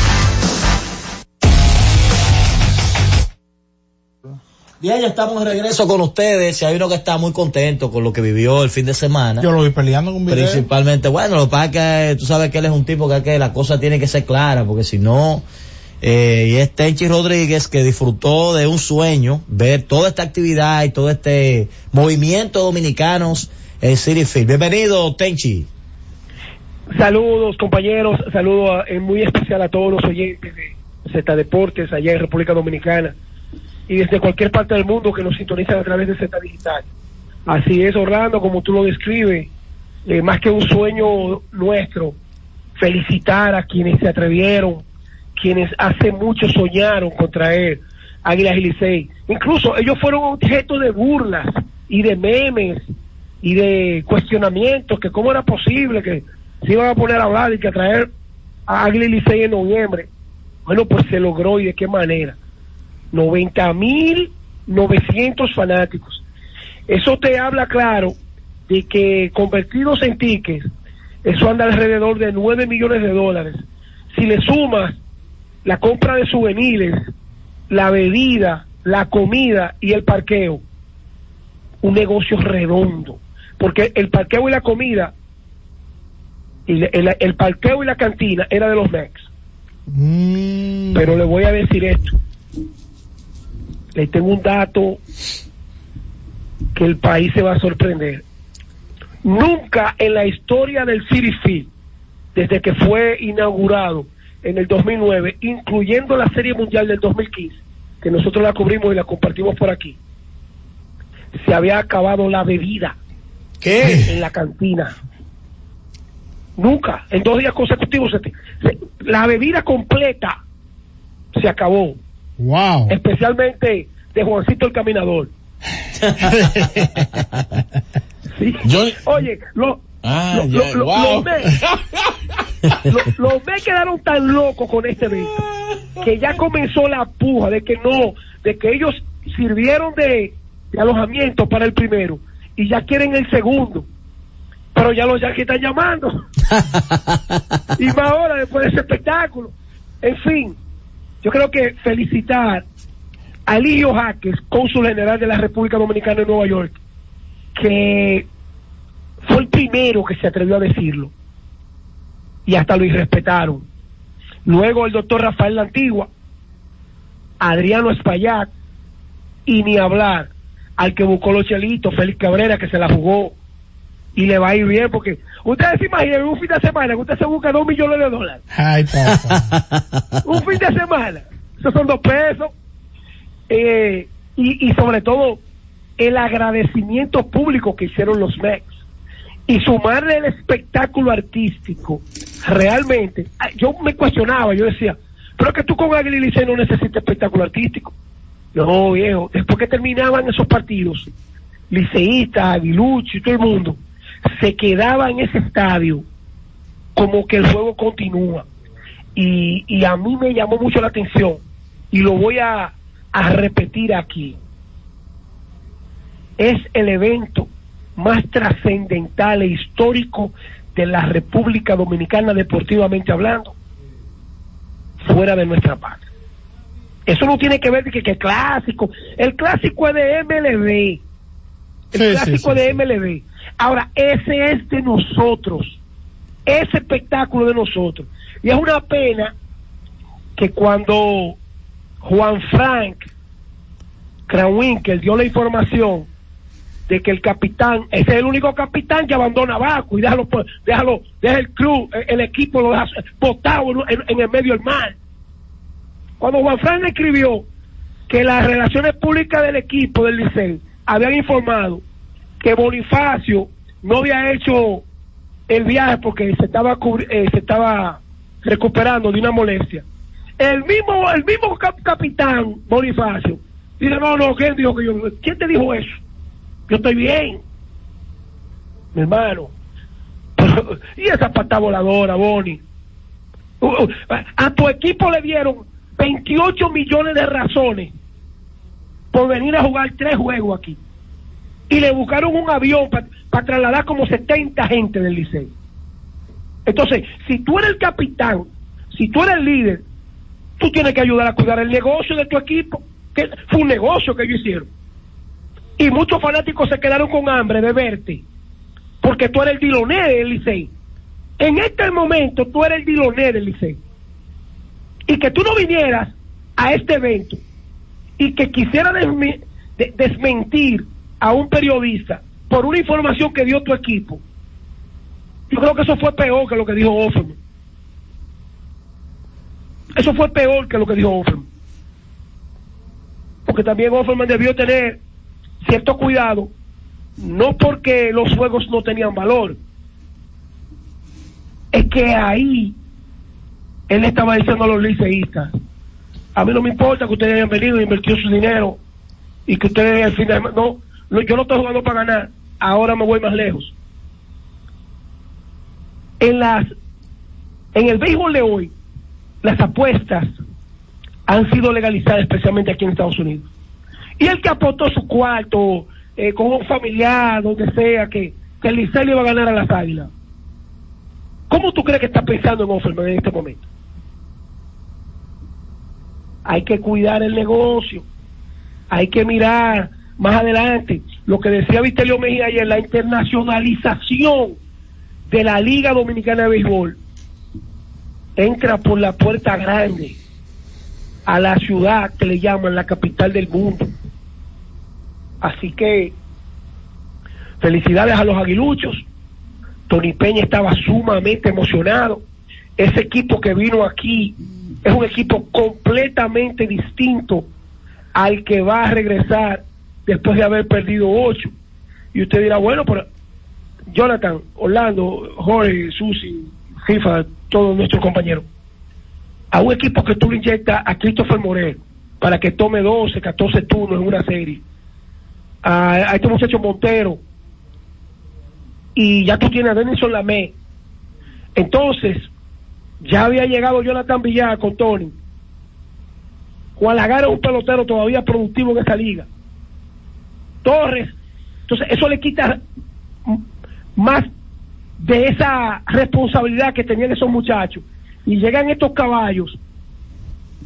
Bien, ya estamos de regreso con ustedes. Y hay uno que está muy contento con lo que vivió el fin de semana. Yo lo vi peleando con video. Principalmente, bueno, lo que pasa es que tú sabes que él es un tipo que, que la cosa tiene que ser clara, porque si no, eh, y es Tenchi Rodríguez que disfrutó de un sueño, ver toda esta actividad y todo este movimiento dominicanos en City Field. Bienvenido, Tenchi. Saludos compañeros, saludos a- en muy especial a todos los oyentes de Z Deportes allá en República Dominicana y desde cualquier parte del mundo que nos sintonizan a través de Z Digital. Así es, Orlando, como tú lo describes, eh, más que un sueño nuestro, felicitar a quienes se atrevieron, quienes hace mucho soñaron con traer Águilas y Licey. Incluso ellos fueron objeto de burlas y de memes y de cuestionamientos, que cómo era posible que se iban a poner a hablar y que a traer a Águila y en noviembre. Bueno, pues se logró y de qué manera. 90 mil 900 fanáticos. Eso te habla claro de que convertidos en tickets, eso anda alrededor de 9 millones de dólares. Si le sumas la compra de souvenirs, la bebida, la comida y el parqueo, un negocio redondo. Porque el parqueo y la comida, y el, el parqueo y la cantina era de los Mex. Pero le voy a decir esto. Le tengo un dato que el país se va a sorprender. Nunca en la historia del City Field, desde que fue inaugurado en el 2009, incluyendo la Serie Mundial del 2015, que nosotros la cubrimos y la compartimos por aquí, se había acabado la bebida ¿Qué? en la cantina. Nunca, en dos días consecutivos, la bebida completa se acabó, Wow. especialmente de Juancito el Caminador. Sí. Oye, lo, Ah, lo- ya, lo- lo- wow. los lo- los Mets quedaron tan locos con este evento que ya comenzó la puja de que no, de que ellos sirvieron de, de alojamiento para el primero y ya quieren el segundo. Pero ya los Yankees están llamando. y más ahora después de ese espectáculo. En fin, yo creo que felicitar a Eligio Jaques, cónsul general de la República Dominicana en Nueva York, que fue el primero que se atrevió a decirlo. Y hasta lo irrespetaron. Luego el doctor Rafael La Antigua, Adriano Espaillat, y ni hablar al que buscó los chelitos, Félix Cabrera, que se la jugó y le va a ir bien porque ustedes se imaginan un fin de semana que usted se busca dos millones de dólares. Ay, papá. un fin de semana. Esos son dos pesos. Eh, y, y sobre todo el agradecimiento público que hicieron los Mex. Y sumarle el espectáculo artístico. Realmente, ah, yo me cuestionaba, yo decía, pero que tú con Águila y no necesitas espectáculo artístico. No, viejo, después que terminaban esos partidos, liceístas, aguiluchos y todo el mundo, se quedaba en ese estadio como que el juego continúa. Y, y a mí me llamó mucho la atención y lo voy a, a repetir aquí. Es el evento más trascendental e histórico de la República Dominicana deportivamente hablando, fuera de nuestra patria. Eso no tiene que ver de que, que clásico. El clásico es de MLB. El Sí, sí, clásico sí, de. MLB. Ahora, ese es de nosotros. Ese espectáculo de nosotros. Y es una pena que cuando Juan Frank Krawinkel dio la información de que el capitán, ese es el único capitán que abandona Baco y déjalo, pues, déjalo, deja el club, el, equipo lo deja botado en, en el medio del mar. Cuando Juan Fran escribió que las relaciones públicas del equipo del Licey habían informado que Bonifacio no había hecho el viaje porque se estaba eh, se estaba recuperando de una molestia. El mismo el mismo cap- capitán Bonifacio dice no no quién dijo que yo quién te dijo eso yo estoy bien mi hermano y esa pata voladora Boni Uh, uh, a tu equipo le dieron 28 millones de razones por venir a jugar tres juegos aquí. Y le buscaron un avión para trasladar como 70 gente del liceo. Entonces, si tú eres el capitán, si tú eres el líder, tú tienes que ayudar a cuidar el negocio de tu equipo, que fue un negocio que ellos hicieron. Y muchos fanáticos se quedaron con hambre de verte, porque tú eres el diloné del Licey. En este momento tú eres el diloné del Licey. Y que tú no vinieras a este evento y que quisiera desmentir a un periodista por una información que dio tu equipo, yo creo que eso fue peor que lo que dijo Offerman. Eso fue peor que lo que dijo Offerman. Porque también Offerman debió tener cierto cuidado, no porque los juegos no tenían valor, es que ahí él estaba diciendo a los liceístas, a mí no me importa que ustedes hayan venido e invertido su dinero y que ustedes al final, no, yo no estoy jugando para ganar, ahora me voy más lejos. En las, en el béisbol de hoy, las apuestas han sido legalizadas especialmente aquí en Estados Unidos. Y el que apostó su cuarto eh, con un familiar, donde sea, que, que el Licey le iba a ganar a las águilas. ¿Cómo tú crees que está pensando en Offerman en este momento? Hay que cuidar el negocio, hay que mirar más adelante lo que decía Vitelio Mejía ayer, la internacionalización de la Liga Dominicana de Béisbol entra por la puerta grande a la ciudad que le llaman la capital del mundo. Así que felicidades a los aguiluchos Tony Peña estaba sumamente emocionado. Ese equipo que vino aquí es un equipo completamente distinto al que va a regresar después de haber perdido ocho. Y usted dirá, bueno, pero Jonathan, Orlando, Jorge, Susi, FIFA, todos nuestros compañeros, a un equipo que tú le inyectas a Christopher Morel para que tome 12, 14 turnos en una serie, a, a este muchacho Montero, y ya tú tienes a Denison Lamé. Entonces, ya había llegado Jonathan Villar con Tony. Juan Lagar es un pelotero todavía productivo en esa liga. Torres. Entonces, eso le quita más de esa responsabilidad que tenían esos muchachos. Y llegan estos caballos,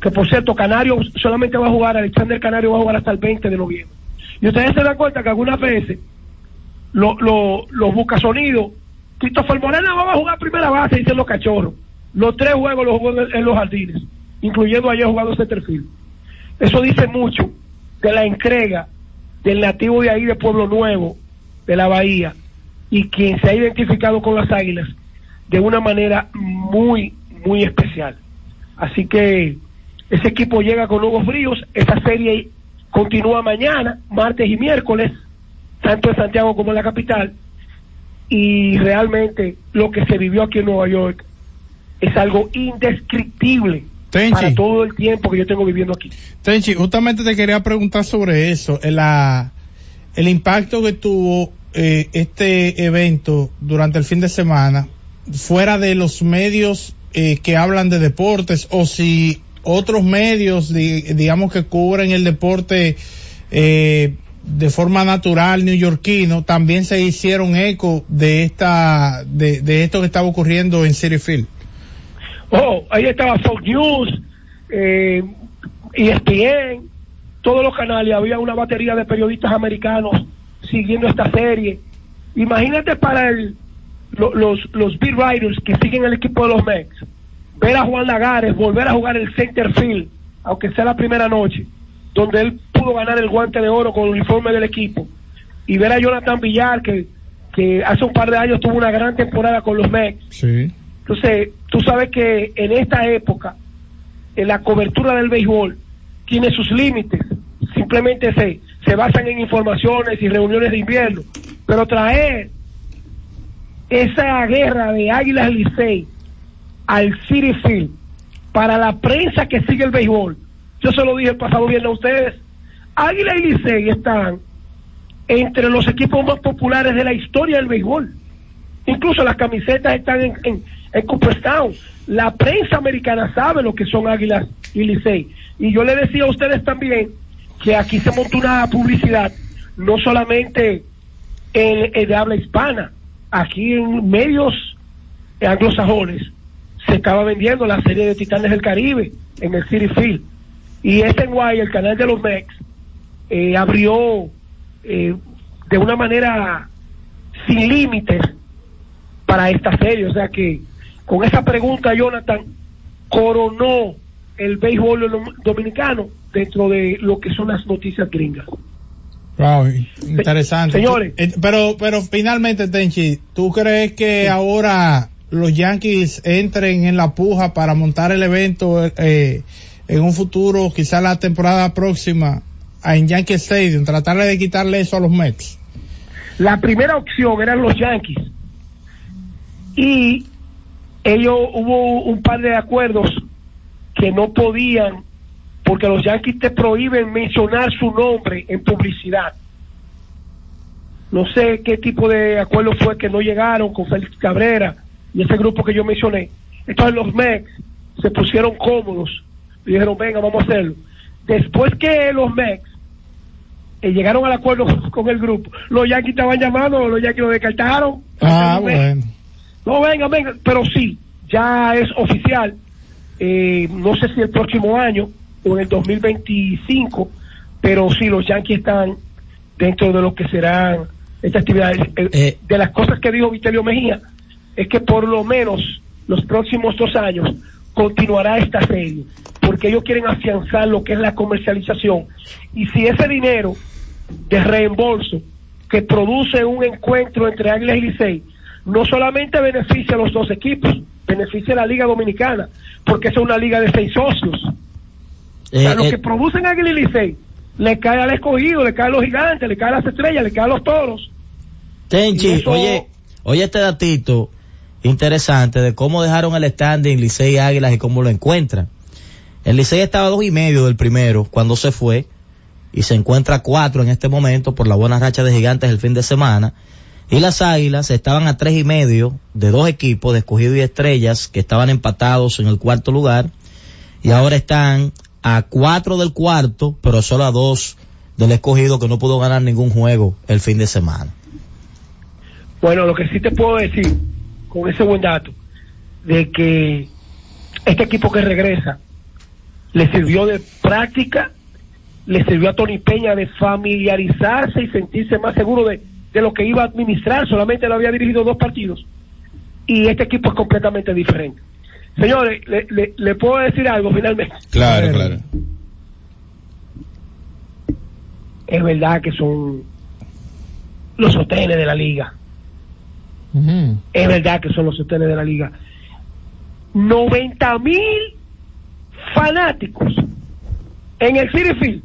que por cierto, Canario solamente va a jugar, Alexander Canario va a jugar hasta el 20 de noviembre. Y ustedes se dan cuenta que algunas veces lo- lo- los buscasonidos, Christopher Morena va a jugar primera base, dicen los cachorros. Los tres juegos los jugó en, los jardines, incluyendo ayer jugando centerfield. Eso dice mucho de la entrega del nativo de ahí de Pueblo Nuevo, de la Bahía, y quien se ha identificado con las águilas de una manera muy, muy especial. Así que ese equipo llega con nuevos bríos, esa serie continúa mañana, martes y miércoles, tanto en Santiago como en la capital, y realmente lo que se vivió aquí en Nueva York es algo indescriptible para todo el tiempo que yo tengo viviendo aquí. Tenchi, justamente te quería preguntar sobre eso, el, la- el impacto que tuvo eh, este evento durante el fin de semana, fuera de los medios eh, que hablan de deportes, o si otros medios, di- digamos que cubren el deporte eh, de forma natural neoyorquino, también se hicieron eco de esta, de, de esto que estaba ocurriendo en City Field. Oh, ahí estaba Fox News, eh, ESPN, todos los canales, había una batería de periodistas americanos siguiendo esta serie. Imagínate para el, lo- los, los beat writers que siguen el equipo de los Mets, ver a Juan Lagares volver a jugar el center field, aunque sea la primera noche, donde él pudo ganar el guante de oro con el uniforme del equipo, y ver a Jonathan Villar, que, que hace un par de años tuvo una gran temporada con los Mets, Sí. Entonces, tú sabes que en esta época, la cobertura del béisbol tiene sus límites. Simplemente se, se basan en informaciones y reuniones de invierno. Pero traer esa guerra de Águilas Licey al City Field para la prensa que sigue el béisbol, yo se lo dije el pasado viernes a ustedes, Águilas y Licey están entre los equipos más populares de la historia del béisbol. Incluso las camisetas están en, en, en Cooperstown. La prensa americana sabe lo que son Águilas y Licey. Y yo le decía a ustedes también que aquí se montó una publicidad, no solamente en, en de habla hispana, aquí en medios anglosajones se estaba vendiendo la serie de Titanes del Caribe en el City Field. Y SNY, el canal de los Mex, eh, abrió eh, de una manera sin límites para esta serie. O sea que con esa pregunta, Jonathan coronó el béisbol dom- dominicano dentro de lo que son las noticias gringas. Wow, interesante. señores. Eh, Pero, pero finalmente, Tenchi, ¿tú crees que ahora los Yankees entren en la puja para montar el evento eh, en un futuro, quizá la temporada próxima, en Yankee Stadium, tratarle de quitarle eso a los Mets? La primera opción eran los Yankees. Y ellos hubo un par de acuerdos que no podían, porque los Yankees te prohíben mencionar su nombre en publicidad. No sé qué tipo de acuerdo fue que no llegaron con Félix Cabrera y ese grupo que yo mencioné. Entonces los Mex se pusieron cómodos y dijeron, venga, vamos a hacerlo. Después que los Mex eh, llegaron al acuerdo con el grupo, los Yankees estaban llamando, los Yankees lo descartaron. Ah, bueno. No, venga, venga, pero sí, ya es oficial. Eh, no sé si el próximo año o en el 2025, pero sí, los Yankees están dentro de lo que serán estas actividades. Eh, de las cosas que dijo Vitelio Mejía, es que por lo menos los próximos dos años continuará esta serie, porque ellos quieren afianzar lo que es la comercialización. Y si ese dinero de reembolso que produce un encuentro entre Águilas y Licey no solamente beneficia a los dos equipos, beneficia a la Liga Dominicana, porque es una liga de seis socios. o sea, Eh, lo eh, que producen Águila y Licey le cae al escogido, le cae a los gigantes, le cae a las estrellas, le cae a los toros. Tenchi, eso- oye, oye este datito interesante de cómo dejaron el standing Licey y Águilas y cómo lo encuentran. El Licey estaba a dos y medio del primero cuando se fue y se encuentra a cuatro en este momento por la buena racha de gigantes el fin de semana. Y las Águilas estaban a tres y medio de dos equipos de escogido y estrellas que estaban empatados en el cuarto lugar y ahora están a cuatro del cuarto, pero solo a dos del escogido que no pudo ganar ningún juego el fin de semana. Bueno, lo que sí te puedo decir con ese buen dato, de que este equipo que regresa le sirvió de práctica, le sirvió a Tony Peña de familiarizarse y sentirse más seguro de, de lo que iba a administrar, solamente lo había dirigido dos partidos, y este equipo es completamente diferente. Señores, le, le- le puedo decir algo finalmente. Claro, claro. Es verdad que son los sostenes de la liga. Es verdad que son los sostenes de la liga. 90 mil fanáticos en el City Field.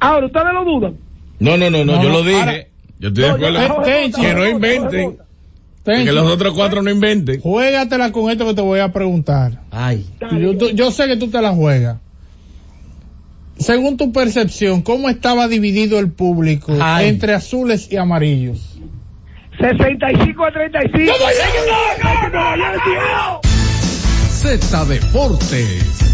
Ahora, ¿ustedes lo dudan? No, no, no, no, No, yo lo ahora- dije. yo estoy de No, acuerdo. que no inventen. Que los otros cuatro no inventen. Juégatela con esto que te voy a preguntar. Ay. Yo, tú- yo sé que tú te la juegas. Según tu percepción, ¿cómo estaba dividido el público Ay. entre azules y amarillos? 65 a 35. Z Deportes.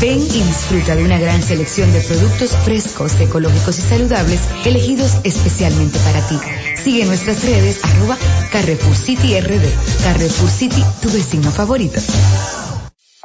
Ven y disfruta de una gran selección de productos frescos, ecológicos y saludables, elegidos especialmente para ti. Sigue nuestras redes, arroba Carrefour City RD. Carrefour City, tu vecino favorito.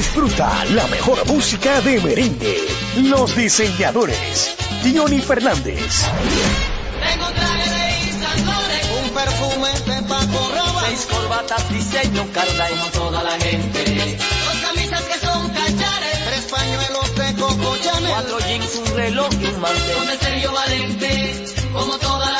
Disfruta la mejor música de merengue. Los diseñadores. Johnny Fernández. Tengo un traje de un perfume de Paco seis corbatas diseño Carla como toda la gente, dos camisas que son cachares, tres pañuelos de Coco Chanel, cuatro jeans, un reloj y un mantel, con el Sergio Valente, como toda la gente.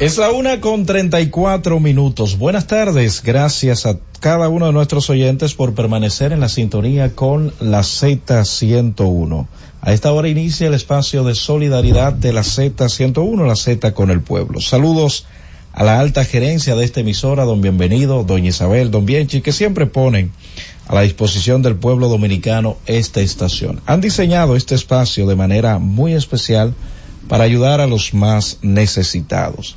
Es la una con treinta y cuatro minutos. Buenas tardes. Gracias a cada uno de nuestros oyentes por permanecer en la sintonía con la Z101. A esta hora inicia el espacio de solidaridad de la Z101, la Z con el pueblo. Saludos a la alta gerencia de esta emisora, don Bienvenido, doña Isabel, don Bienchi, que siempre ponen a la disposición del pueblo dominicano esta estación. Han diseñado este espacio de manera muy especial para ayudar a los más necesitados.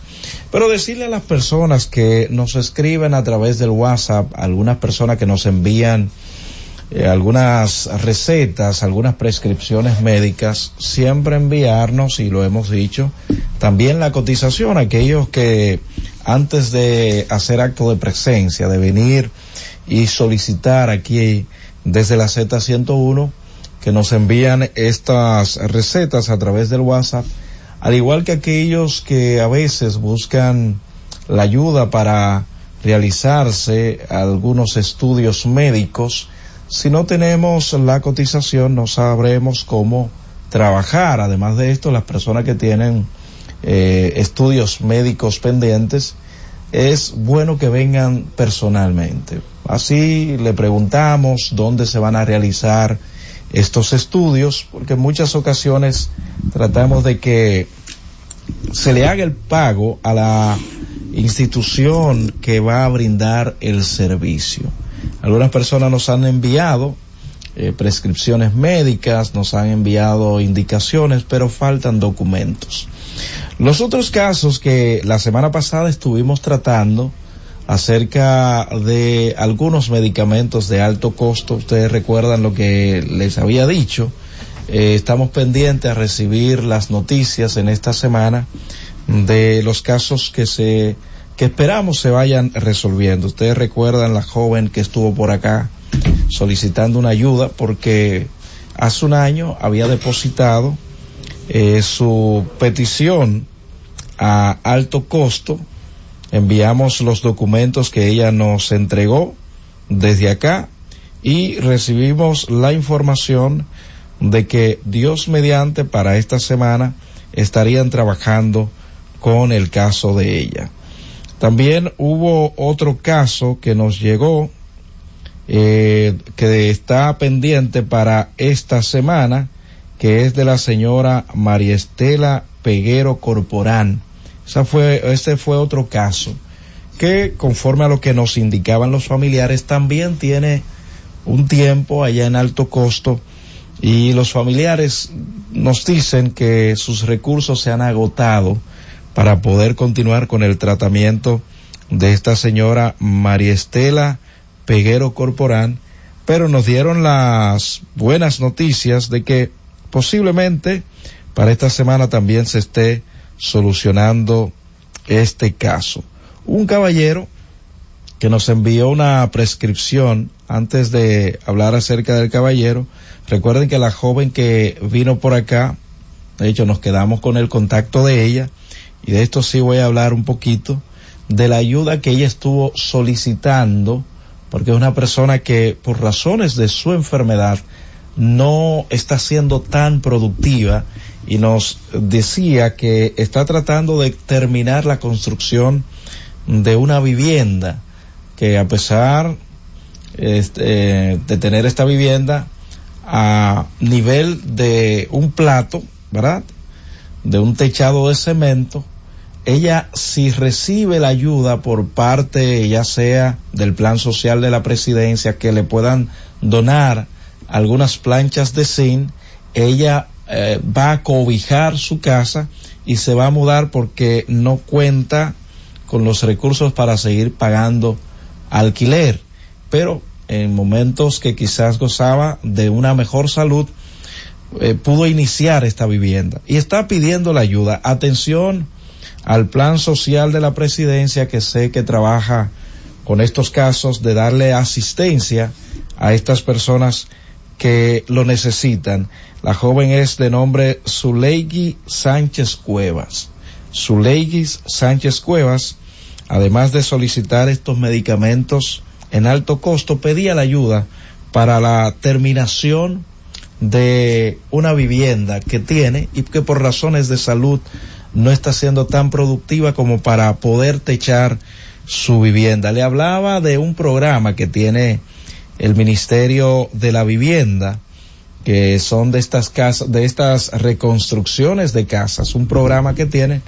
Pero decirle a las personas que nos escriben a través del WhatsApp, algunas personas que nos envían eh, algunas recetas, algunas prescripciones médicas, siempre enviarnos, y lo hemos dicho, también la cotización, aquellos que antes de hacer acto de presencia, de venir y solicitar aquí desde la Z101, que nos envían estas recetas a través del WhatsApp, al igual que aquellos que a veces buscan la ayuda para realizarse algunos estudios médicos, si no tenemos la cotización, no sabremos cómo trabajar. Además de esto, las personas que tienen eh, estudios médicos pendientes, es bueno que vengan personalmente. Así le preguntamos dónde se van a realizar estos estudios, porque en muchas ocasiones tratamos de que se le haga el pago a la institución que va a brindar el servicio. Algunas personas nos han enviado eh, prescripciones médicas, nos han enviado indicaciones, pero faltan documentos. Los otros casos que la semana pasada estuvimos tratando acerca de algunos medicamentos de alto costo, ustedes recuerdan lo que les había dicho, eh, estamos pendientes a recibir las noticias en esta semana de los casos que se que esperamos se vayan resolviendo. Ustedes recuerdan la joven que estuvo por acá solicitando una ayuda porque hace un año había depositado eh, su petición a alto costo. Enviamos los documentos que ella nos entregó desde acá y recibimos la información de que Dios mediante para esta semana estarían trabajando con el caso de ella. También hubo otro caso que nos llegó, eh, que está pendiente para esta semana, que es de la señora María Estela Peguero Corporán. Esa fue, ese fue otro caso que conforme a lo que nos indicaban los familiares también tiene un tiempo allá en alto costo. Y los familiares nos dicen que sus recursos se han agotado para poder continuar con el tratamiento de esta señora María Estela Peguero Corporán, pero nos dieron las buenas noticias de que posiblemente para esta semana también se esté solucionando este caso. Un caballero que nos envió una prescripción antes de hablar acerca del caballero. Recuerden que la joven que vino por acá, de hecho nos quedamos con el contacto de ella, y de esto sí voy a hablar un poquito, de la ayuda que ella estuvo solicitando, porque es una persona que por razones de su enfermedad no está siendo tan productiva y nos decía que está tratando de terminar la construcción de una vivienda que a pesar este, de tener esta vivienda a nivel de un plato, ¿verdad? De un techado de cemento, ella si recibe la ayuda por parte ya sea del plan social de la presidencia que le puedan donar algunas planchas de zinc, ella eh, va a cobijar su casa y se va a mudar porque no cuenta con los recursos para seguir pagando alquiler. Pero en momentos que quizás gozaba de una mejor salud, eh, pudo iniciar esta vivienda y está pidiendo la ayuda. Atención al plan social de la presidencia que sé que trabaja con estos casos de darle asistencia a estas personas que lo necesitan. La joven es de nombre Zuleigi Sánchez Cuevas. Zuleigi Sánchez Cuevas, además de solicitar estos medicamentos en alto costo, pedía la ayuda para la terminación de una vivienda que tiene y que por razones de salud no está siendo tan productiva como para poder techar su vivienda. Le hablaba de un programa que tiene el Ministerio de la Vivienda, que son de estas casas, de estas reconstrucciones de casas, un programa que tiene,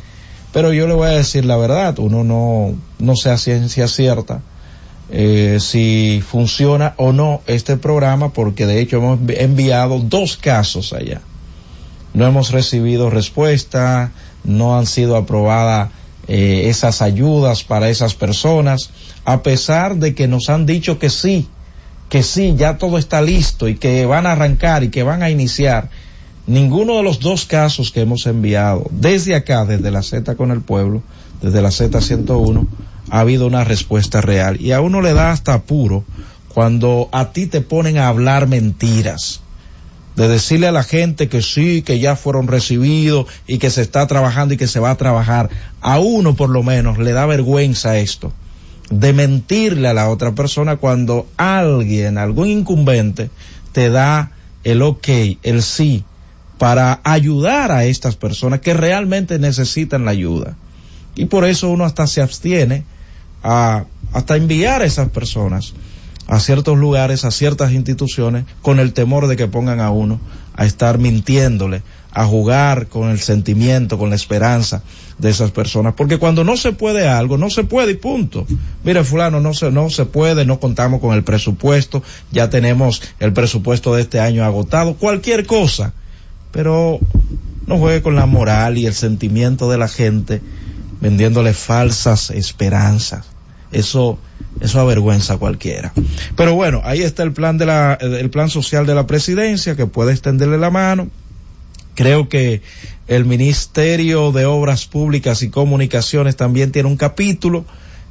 pero yo le voy a decir la verdad, uno no, no sé a ciencia cierta eh, si funciona o no este programa, porque de hecho hemos enviado dos casos allá. No hemos recibido respuesta, no han sido aprobadas eh, esas ayudas para esas personas, a pesar de que nos han dicho que sí, que sí, ya todo está listo y que van a arrancar y que van a iniciar. Ninguno de los dos casos que hemos enviado desde acá, desde la Z con el pueblo, desde la Z 101, ha habido una respuesta real. Y a uno le da hasta apuro cuando a ti te ponen a hablar mentiras. De decirle a la gente que sí, que ya fueron recibidos y que se está trabajando y que se va a trabajar. A uno por lo menos le da vergüenza esto. De mentirle a la otra persona cuando alguien, algún incumbente, te da el ok, el sí, para ayudar a estas personas que realmente necesitan la ayuda. Y por eso uno hasta se abstiene a hasta enviar a esas personas a ciertos lugares, a ciertas instituciones, con el temor de que pongan a uno a estar mintiéndole, a jugar con el sentimiento, con la esperanza de esas personas. Porque cuando no se puede algo, no se puede y punto. Mire, fulano, no se, no se puede, no contamos con el presupuesto, ya tenemos el presupuesto de este año agotado, cualquier cosa. Pero no juegue con la moral y el sentimiento de la gente vendiéndole falsas esperanzas. Eso, eso avergüenza a cualquiera. Pero bueno, ahí está el plan de la, el plan social de la presidencia que puede extenderle la mano. Creo que el Ministerio de Obras Públicas y Comunicaciones también tiene un capítulo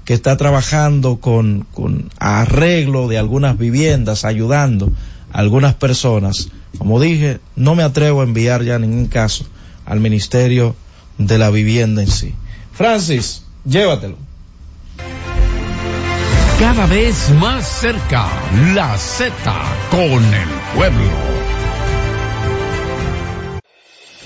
que está trabajando con, con arreglo de algunas viviendas, ayudando a algunas personas. Como dije, no me atrevo a enviar ya ningún caso al Ministerio de la Vivienda en sí. Francis, llévatelo. Cada vez más cerca, la Z con el pueblo.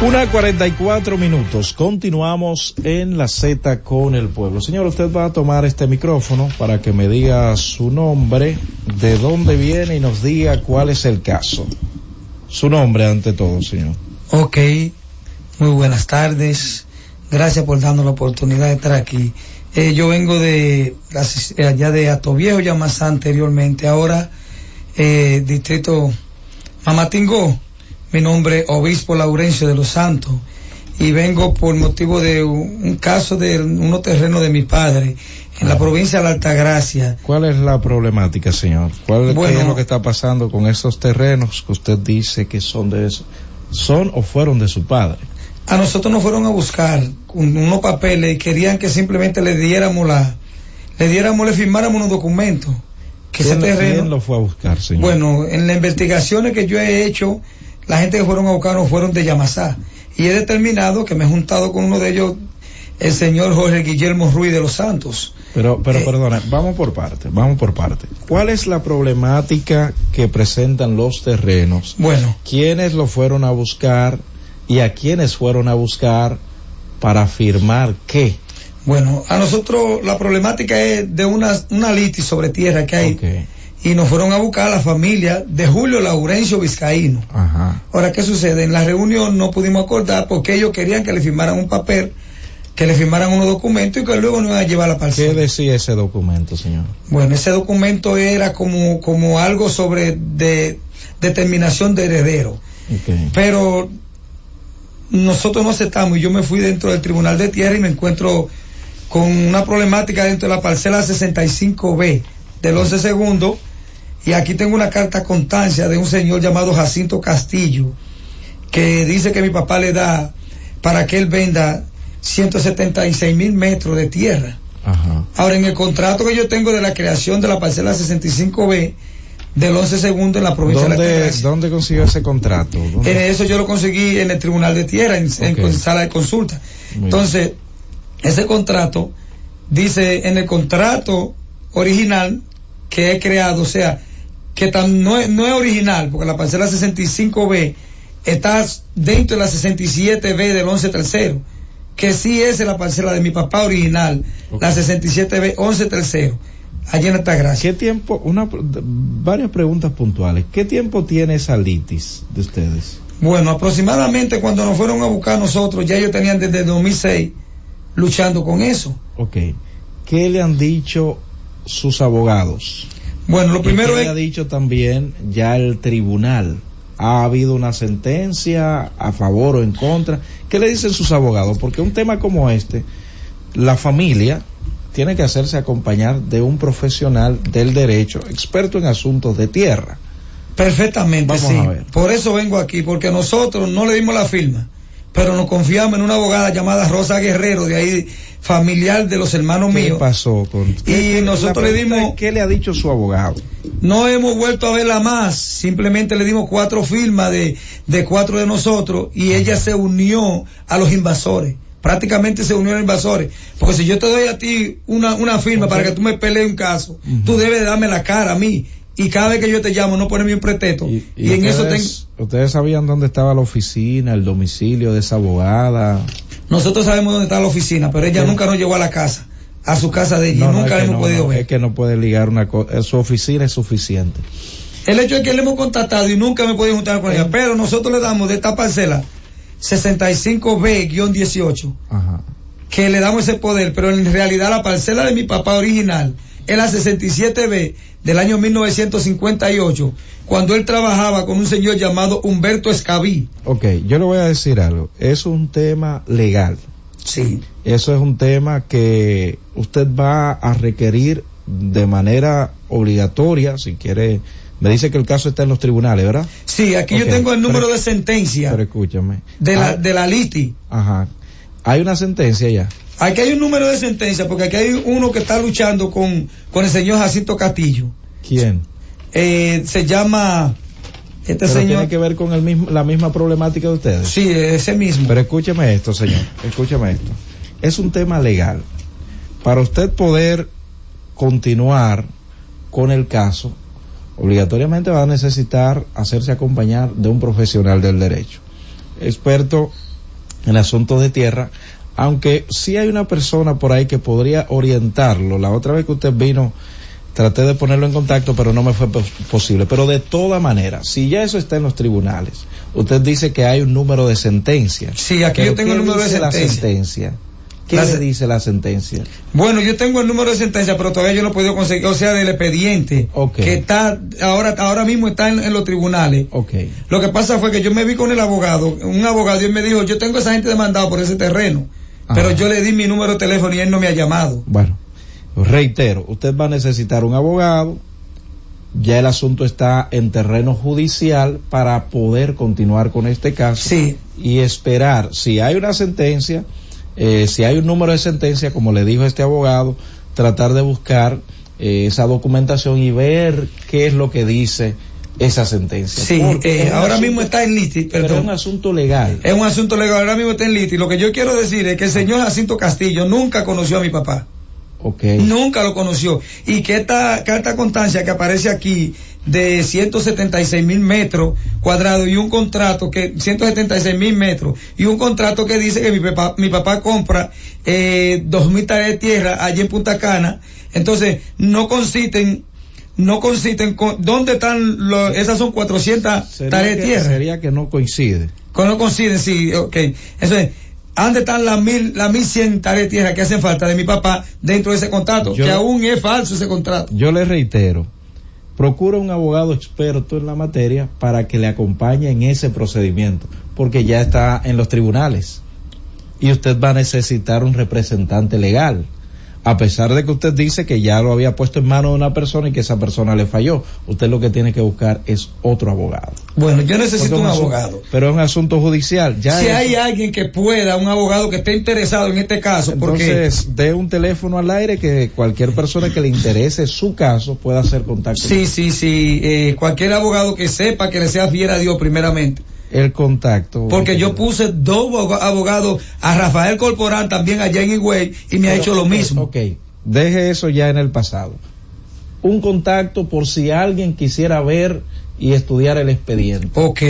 Una 44 minutos. Continuamos en la Z con el pueblo. Señor, usted va a tomar este micrófono para que me diga su nombre, de dónde viene y nos diga cuál es el caso. Su nombre ante todo, señor. Ok, muy buenas tardes. Gracias por darnos la oportunidad de estar aquí. Eh, yo vengo de eh, allá de Atoviejo, ya más anteriormente. Ahora, eh, distrito Mamatingó. Mi nombre es Obispo Laurencio de los Santos. Y vengo por motivo de un, caso de unos terrenos de mi padre en la provincia de la Altagracia. ¿Cuál es la problemática, señor? ¿Cuál Bueno. es lo que está pasando con esos terrenos que usted dice que son de eso? ¿Son o fueron de su padre? A nosotros nos fueron a buscar unos papeles y querían que simplemente le diéramos la, le diéramos, le firmáramos unos documentos. Que ese ¿Quién, terreno, quién lo fue a buscar, señor? bueno, en las investigaciones que yo he hecho, la gente que fueron a buscar fueron de Yamasá. Y he determinado que me he juntado con uno de ellos, el señor Jorge Guillermo Ruiz de los Santos. Pero, pero Eh, perdona, vamos por parte, vamos por parte. ¿Cuál es la problemática que presentan los terrenos? Bueno. ¿Quiénes lo fueron a buscar y a quiénes fueron a buscar para firmar qué? Bueno, a nosotros la problemática es de una, una litis sobre tierra que hay. Y nos fueron a buscar a la familia de Julio Laurencio Vizcaíno. Ajá. Ahora, ¿qué sucede? En la reunión no pudimos acordar porque ellos querían que le firmaran un papel, que le firmaran unos documentos y que luego nos iban a llevar a la ¿Qué parcela. decía ese documento, señor? Bueno, ese documento era como, como algo sobre de, determinación de heredero. Ok. Pero nosotros no aceptamos y yo me fui dentro del Tribunal de Tierra y me encuentro con una problemática dentro de la parcela 65B del 11 segundo y aquí tengo una carta constancia de un señor llamado Jacinto Castillo que dice que mi papá le da para que él venda 176 mil metros de tierra. Ajá. Ahora, en el contrato que yo tengo de la creación de la parcela 65B del 11 segundo en la provincia de la ¿Dónde, Altagracia. ¿Dónde consiguió ese contrato? ¿Dónde? En eso yo lo conseguí en el Tribunal de Tierra, en, sala de consulta. Muy Entonces, ese contrato dice en el contrato original que he creado, o sea, que tan, no, es, no es original, porque la parcela 65B está dentro de la 67B del 11 tercero, que sí es la parcela de mi papá original, la 67B 11 tercero, allá en Altagracia. ¿Qué tiempo? Una, varias preguntas puntuales. ¿Qué tiempo tiene esa litis de ustedes? Bueno, aproximadamente cuando nos fueron a buscar a nosotros, ya ellos tenían desde el 2006 luchando con eso. Ok. ¿Qué le han dicho sus abogados? Bueno, lo ¿Y primero es- ha dicho también ya el tribunal. ¿Ha habido una sentencia a favor o en contra? ¿Qué le dicen sus abogados? Porque un tema como este, la familia tiene que hacerse acompañar de un profesional del derecho, experto en asuntos de tierra. Perfectamente, Vamos sí. a ver. Por eso vengo aquí, porque nosotros no le dimos la firma, pero nos confiamos en una abogada llamada Rosa Guerrero, de ahí familiar de los hermanos ¿Qué míos. pasó con Y nosotros le dimos, ¿Qué le ha dicho su abogado? no hemos vuelto a verla más, simplemente le dimos cuatro firmas de, de cuatro de nosotros y ella se unió a los invasores. Prácticamente se unió a los invasores. Porque si yo te doy a ti una, una firma para que tú me pelees un caso, tú debes de darme la cara a mí. Y cada vez que yo te llamo, no ponerme un pretexto. Y, en eso tengo, ustedes, ¿Ustedes sabían dónde estaba la oficina, el domicilio de esa abogada? nosotros sabemos dónde está la oficina, pero ella ¿Qué? nunca nos llevó a la casa. a su casa de ella. No, y no, nunca que hemos no, podido no, ver. es que no puede ligar una cosa, su oficina es suficiente. El hecho es que le hemos contactado y nunca me he podido juntar con ella, pero nosotros le damos de esta parcela 65B-18, Ajá. que le damos ese poder, pero en realidad la parcela de mi papá original es la 67B del año 1958, cuando él trabajaba con un señor llamado Humberto Escabí. Ok, yo le voy a decir algo. Es un tema legal. Sí. Eso es un tema que usted va a requerir de manera obligatoria, si quiere. Me dice que el caso está en los tribunales, ¿verdad? Sí, aquí yo tengo el número pero- de sentencia Pero escúchame. de la, Ah, de la LITI. Ajá. Hay una sentencia ya. Aquí hay un número de sentencia, porque aquí hay uno que está luchando con, con el señor Jacinto Castillo. ¿Quién? Eh, se llama este Pero señor. tiene que ver con el mismo, la misma problemática de ustedes. Sí, ese mismo. Pero escúcheme esto, señor. Escúcheme esto. Es un tema legal. Para usted poder continuar con el caso, obligatoriamente va a necesitar hacerse acompañar de un profesional del derecho, experto en asuntos de tierra, aunque sí hay una persona por ahí que podría orientarlo. La otra vez que usted vino, traté de ponerlo en contacto, pero no me fue pos- posible. Pero de toda manera, si ya eso está en los tribunales, usted dice que hay un número de sentencia. Sí, aquí Pero yo tengo ¿qué el número de dice la sentencia. ¿Qué La le dice la sentencia? Bueno, yo tengo el número de sentencia, pero todavía yo no he podido conseguir, o sea, del expediente, que está, ahora, ahora mismo está en, en los tribunales. Ok. Lo que pasa fue que yo me vi con el abogado, un abogado, y él me dijo, yo tengo a esa gente demandada por ese terreno, pero yo le di mi número de teléfono y él no me ha llamado. Bueno, reitero, usted va a necesitar un abogado, ya el asunto está en terreno judicial para poder continuar con este caso y esperar si hay una sentencia, eh, si hay un número de sentencia, como le dijo este abogado, tratar de buscar eh, esa documentación y ver qué es lo que dice esa sentencia. Sí, Porque eh, ahora asunto- mismo está en Liti, pero es perdón. un asunto legal. Es un asunto legal, ahora mismo está en Liti. Lo que yo quiero decir es que el señor Jacinto Castillo nunca conoció a mi papá. Nunca lo conoció. Y que esta carta constancia que aparece aquí de 176 mil metros cuadrados y un contrato que 176 mil metros y un contrato que dice que mi papá, mi papá compra eh, dos mil tareas de tierra allí en Punta Cana. Entonces, no consisten, no consisten con, ¿dónde están los, esas son 400 Sería tareas de tierra? sería que no coincide. Con no coinciden, sí, ok. Eso es. ¿Dónde están las mil, las mil cien tareas de tierra que hacen falta de mi papá dentro de ese contrato? Yo- que aún es falso ese contrato. Yo le reitero, procura un abogado experto en la materia para que le acompañe en ese procedimiento, porque ya está en los tribunales y usted va a necesitar un representante legal. A pesar de que usted dice que ya lo había puesto en manos de una persona y que esa persona le falló, usted lo que tiene que buscar es otro abogado. Bueno, yo necesito Porque un asunto- abogado. Pero es un asunto judicial. Ya si eso- hay alguien que pueda, un abogado que esté interesado en este caso, porque Entonces, dé un teléfono al aire que cualquier persona que le interese su caso pueda hacer contacto. sí, sí, sí, eh, cualquier abogado que sepa que le sea fiel a Dios primeramente. El contacto. Porque yo puse dos aboga- abogados, a Rafael Corporán también allá en Higüey y me ha hecho lo mismo. Ok, deje eso ya en el pasado. Un contacto por si alguien quisiera ver y estudiar el expediente. Ok,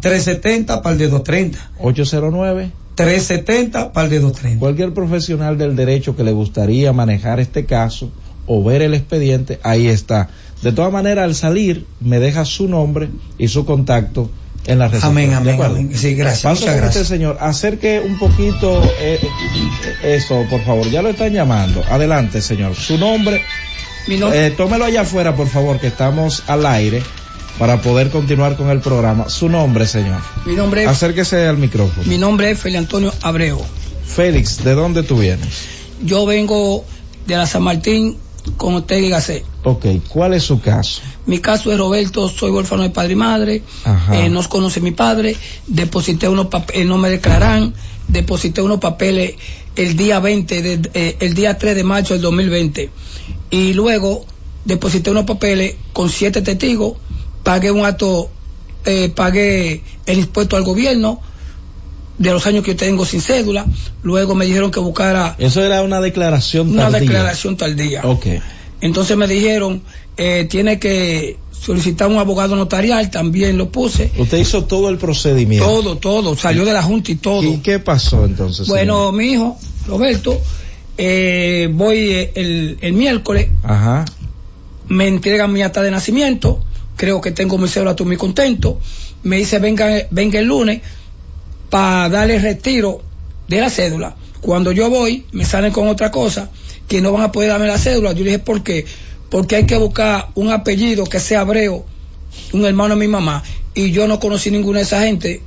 809-370 para el de 230. 809. 370 para el de 230. Cualquier profesional del derecho que le gustaría manejar este caso o ver el expediente, ahí está. De todas maneras, al salir, me deja su nombre y su contacto en la recepción. Amén, ¿De amén, acuerdo? amén. Sí, gracias, Paso muchas con gracias. usted, señor. Acerque un poquito eh, eso, por favor. Ya lo están llamando. Adelante, señor. Su nombre. Eh, tómelo allá afuera, por favor, que estamos al aire para poder continuar con el programa. Su nombre, señor. Mi nombre es, Acérquese al micrófono. mi nombre es Félix Antonio Abreu. Félix, ¿de dónde tú vienes? Yo vengo de la San Martín con usted y Gacé. Ok, ¿cuál es su caso? Mi caso es Roberto, soy huérfano de padre y madre, eh, nos conoce mi padre, deposité unos papeles, no me declaran, deposité unos papeles el día 20, de- eh, el día 3 de marzo del 2020 y luego deposité unos papeles con siete testigos, pagué un acto, eh, pagué el impuesto al gobierno de los años que yo tengo sin cédula, luego me dijeron que buscara Eso era una declaración una tardía. declaración tardía. Ok. Entonces me dijeron, eh, tiene que solicitar un abogado notarial, también lo puse. Usted hizo todo el procedimiento. Todo, todo, salió de la Junta y todo. ¿Y qué pasó entonces? Bueno, mi hijo, Roberto, Eh, voy eh, el, el miércoles, Ajá. me entregan mi acta de nacimiento, creo que tengo mi cédula, estoy muy contento. Me dice, venga, venga el lunes para darle retiro de la cédula. Cuando yo voy, me salen con otra cosa, que no van a poder darme la cédula. Yo le dije, ¿por qué? Porque hay que buscar un apellido que sea hebreo, un hermano de mi mamá, y yo no conocí ninguna de esa gente.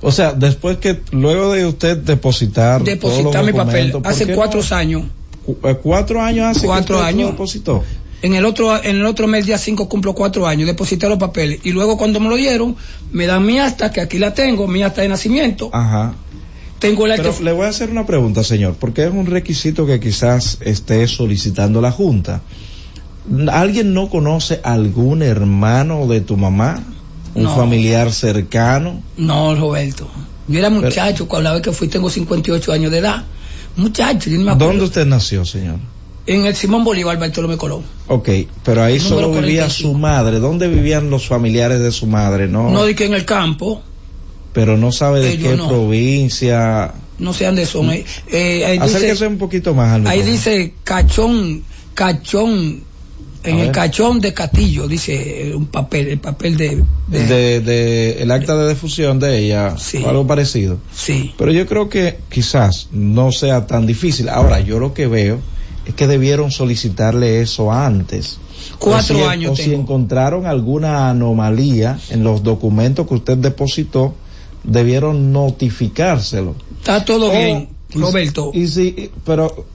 O sea, después que, luego de usted depositar. Depositar mi papel documentos, ¿por hace cuatro años. Eh, Cuatro años hace Cuatro que usted años. lo depositó. En el otro, en el otro mes, día 5, cumplo cuatro años, deposité los papeles. Y luego cuando me lo dieron, me dan mi acta, que aquí la tengo, mi acta de nacimiento. Ajá. Tengo la Pero le voy a hacer una pregunta, señor, porque es un requisito que quizás esté solicitando la Junta. ¿Alguien no conoce algún hermano de tu mamá? ¿Un No. familiar cercano? No, Roberto. Yo era muchacho, cuando la vez que fui tengo 58 años de edad. Muchacho, yo no me acuerdo. ¿Dónde usted nació, señor? En el Simón Bolívar, Bartolomé Colón. Ok, pero ahí solo vivía 45. su madre. ¿Dónde vivían los familiares de su madre? No, No que en el campo, pero no sabe de Ellos qué no. provincia. no sé dónde son. Eh, eh, Acérquese dice, un poquito más al ahí dice cachón, cachón, en el cachón de Castillo, dice eh, un papel, el papel de... de- de, de el acta de defusión de ella o algo parecido. Sí. Pero yo creo que quizás no sea tan difícil. Ahora, yo lo que veo es que debieron solicitarle eso antes. Cuatro o si, años O si tengo. encontraron alguna anomalía en los documentos que usted depositó, debieron notificárselo. Está todo O- bien, Roberto. Y si, pero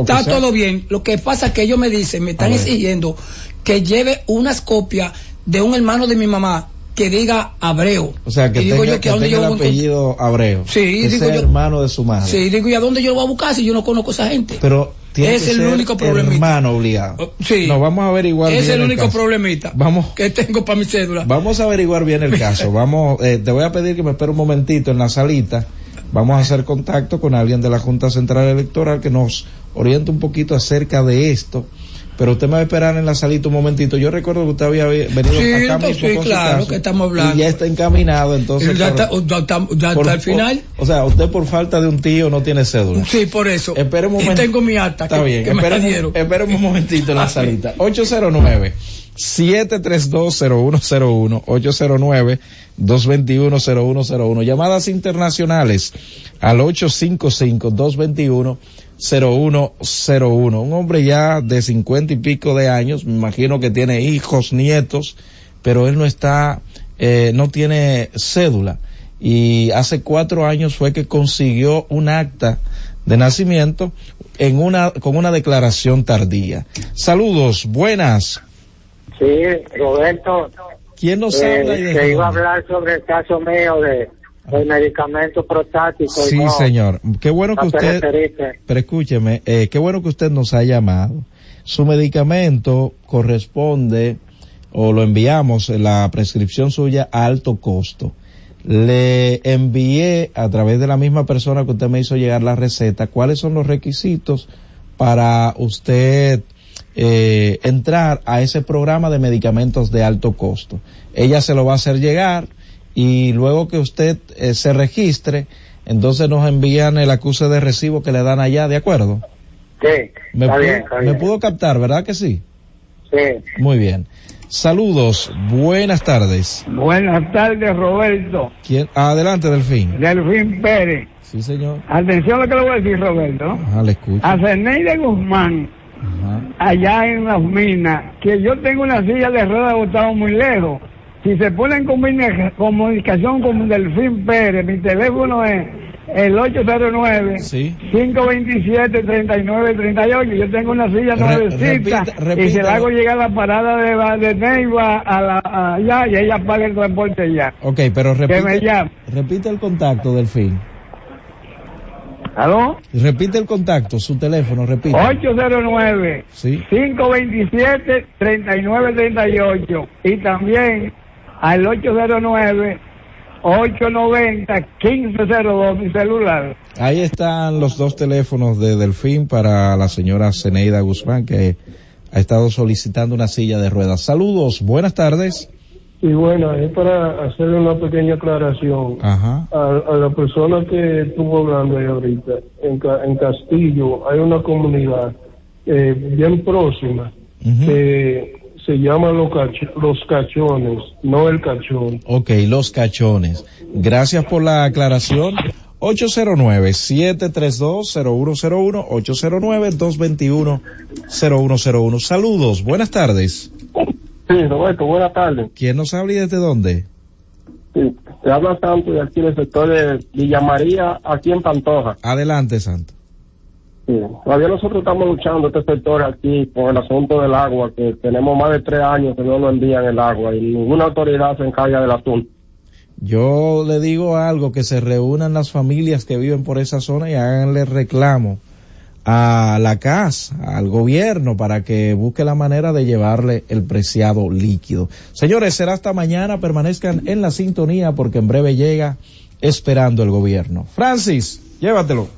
Está todo bien. Lo que pasa es que ellos me dicen, me están exigiendo que lleve unas copias de un hermano de mi mamá que diga Abreu. O sea, que Y digo tenga, yo, que ¿a dónde tenga yo el apellido Abreu. Sí, que digo sea yo- hermano de su madre. Sí, digo, ¿y a dónde yo lo voy a buscar si yo no conozco a esa gente? Pero tiene Es que el ser único problemita. hermano obligado. Sí. No, vamos a averiguar es bien el único caso. problemita Vamos, que tengo para mi cédula. vamos a averiguar bien el caso. Vamos, eh, te voy a pedir que me espere un momentito en la salita. Vamos a hacer contacto con alguien de la Junta Central Electoral que nos oriente un poquito acerca de esto. Pero usted me va a esperar en la salita un momentito. Yo recuerdo que usted había venido Sí, acá entonces, mismo sí, con su claro, caso que estamos hablando. Y ya está encaminado, entonces. ya está, ya está- ya por- está al final. O, o sea, usted por falta de un tío no tiene cédula. Sí, por eso. Espere un y momento. tengo mi acta Está que, bien, que me la espéreme un momentito en la salita. 809 7320101 809 2210101 llamadas internacionales al 855 221 0101 un hombre ya de cincuenta y pico de años me imagino que tiene hijos nietos pero él no está eh, no tiene cédula y hace cuatro años fue que consiguió un acta de nacimiento en una con una declaración tardía. Saludos, buenas. Sí, Roberto. ¿Quién nos eh, habla que iba a hablar sobre el caso mío de del medicamento prostático. Sí, no, señor. Qué bueno que usted, pero escúcheme, eh, qué bueno que usted nos ha llamado. Su medicamento corresponde o lo enviamos, la prescripción suya a alto costo. Le envié a través de la misma persona que usted me hizo llegar la receta cuáles son los requisitos para usted eh, entrar a ese programa de medicamentos de alto costo. Ella se lo va a hacer llegar y luego que usted eh, se registre, entonces nos envían el acuse de recibo que le dan allá, ¿de acuerdo? Sí, Me, está pudo, bien, está me pudo captar, ¿verdad que sí? Sí. Muy bien. Saludos, buenas tardes. Buenas tardes, Roberto. ¿Quién? Adelante, Delfín. Delfín Pérez. Sí, señor. Atención a lo que le voy a decir, Roberto. Ajá, le escucho. A Ceneide Guzmán, allá en las minas, que yo tengo una silla de ruedas botada muy lejos. Si se pone en comunica- comunicación con Delfín Pérez, mi teléfono es el 809 527 3938 Yo tengo una silla Re- nuevecita repita. y se la hago llegar a la parada de, de Neiva a la, a allá y ella paga el transporte ya. Ok, pero Que me repite, llame. repite el contacto, Delfín. ¿Aló? Repite el contacto, su teléfono, repite. 809 Sí. 527 3938 y también al 809 890 1502 mi celular. Ahí están los dos teléfonos de Delfín para la señora Zeneida Guzmán que ha estado solicitando una silla de ruedas. Saludos, buenas tardes. Y bueno, es para hacerle una pequeña aclaración Ajá. a, a la persona que estuvo hablando ahí ahorita. En, en Castillo hay una comunidad eh, bien próxima que se llama los, Cach- los Cachones, no el Cachón. Ok, los cachones. Gracias por la aclaración. 809-732-0101, 809-221-0101. Saludos, buenas tardes. Sí, Roberto, buenas tardes. ¿Quién nos habla y desde dónde? Sí, te habla Santo de aquí del sector de Villa María, aquí en Pantoja. Adelante, Santo. Todavía nosotros estamos luchando este sector aquí por el asunto del agua, que tenemos más de tres años que no nos envían el agua y ninguna autoridad se encarga del asunto. Yo le digo algo, que se reúnan las familias que viven por esa zona y háganle reclamo a la CAS, al gobierno, para que busque la manera de llevarle el preciado líquido. Señores, será hasta mañana, permanezcan en la sintonía porque en breve llega esperando el gobierno. Francis, llévatelo.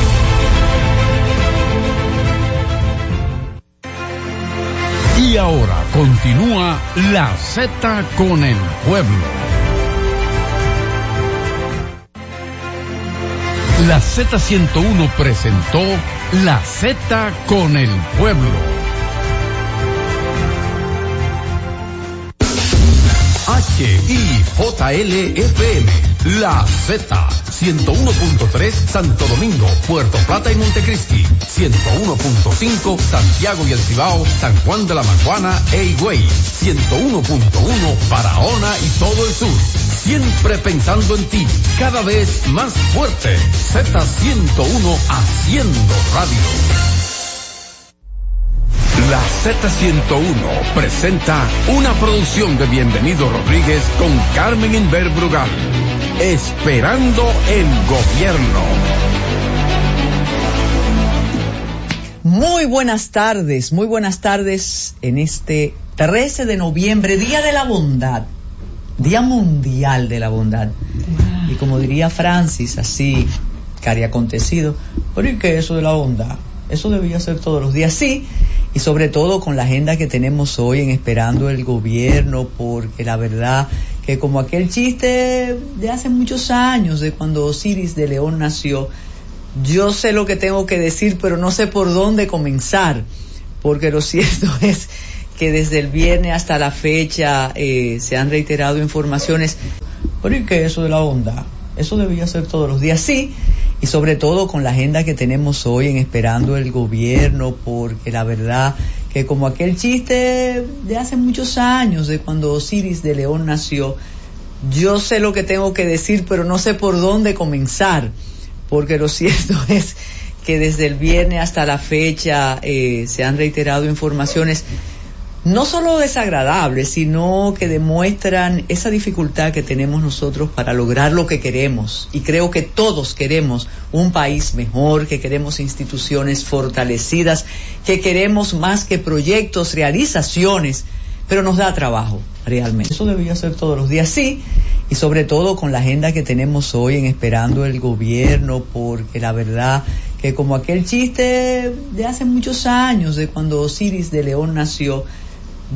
Y ahora continúa la Z con el pueblo. La Z101 presentó la Z con el pueblo. HIJLFM, la Z, 101.3 Santo Domingo, Puerto Plata y Montecristi, 101.5 Santiago y El Cibao, San Juan de la Maguana e Higüey, 101.1 Barahona y todo el sur. Siempre pensando en ti, cada vez más fuerte. Z101 haciendo radio. La Z101 presenta una producción de Bienvenido Rodríguez con Carmen Inver Brugal. Esperando el gobierno. Muy buenas tardes, muy buenas tardes en este 13 de noviembre, Día de la Bondad, Día Mundial de la Bondad. Y como diría Francis, así, cari acontecido, pero ¿y qué es eso de la bondad? Eso debía ser todos los días, sí, y sobre todo con la agenda que tenemos hoy en esperando el gobierno, porque la verdad que como aquel chiste de hace muchos años, de cuando Osiris de León nació, yo sé lo que tengo que decir, pero no sé por dónde comenzar, porque lo cierto es que desde el viernes hasta la fecha eh, se han reiterado informaciones, pero ¿y qué es eso de la bondad? Eso debía ser todos los días, sí, y sobre todo con la agenda que tenemos hoy en esperando el gobierno, porque la verdad que como aquel chiste de hace muchos años, de cuando Osiris de León nació, yo sé lo que tengo que decir, pero no sé por dónde comenzar, porque lo cierto es que desde el viernes hasta la fecha eh, se han reiterado informaciones no solo desagradables, sino que demuestran esa dificultad que tenemos nosotros para lograr lo que queremos. Y creo que todos queremos un país mejor, que queremos instituciones fortalecidas, que queremos más que proyectos, realizaciones, pero nos da trabajo realmente. Eso debía ser todos los días, sí, y sobre todo con la agenda que tenemos hoy en esperando el gobierno, porque la verdad que como aquel chiste de hace muchos años, de cuando Osiris de León nació,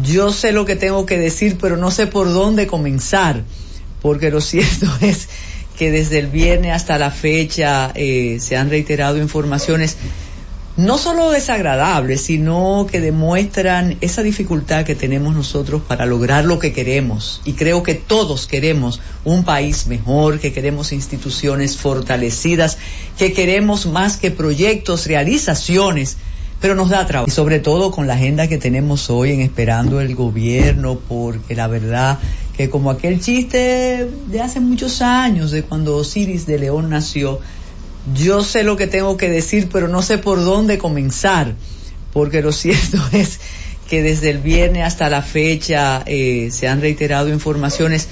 yo sé lo que tengo que decir, pero no sé por dónde comenzar, porque lo cierto es que desde el viernes hasta la fecha eh, se han reiterado informaciones no solo desagradables, sino que demuestran esa dificultad que tenemos nosotros para lograr lo que queremos. Y creo que todos queremos un país mejor, que queremos instituciones fortalecidas, que queremos más que proyectos, realizaciones, pero nos da trabajo. Y sobre todo con la agenda que tenemos hoy en esperando el gobierno, porque la verdad que como aquel chiste de hace muchos años, de cuando Osiris de León nació, yo sé lo que tengo que decir, pero no sé por dónde comenzar, porque lo cierto es que desde el viernes hasta la fecha eh, se han reiterado informaciones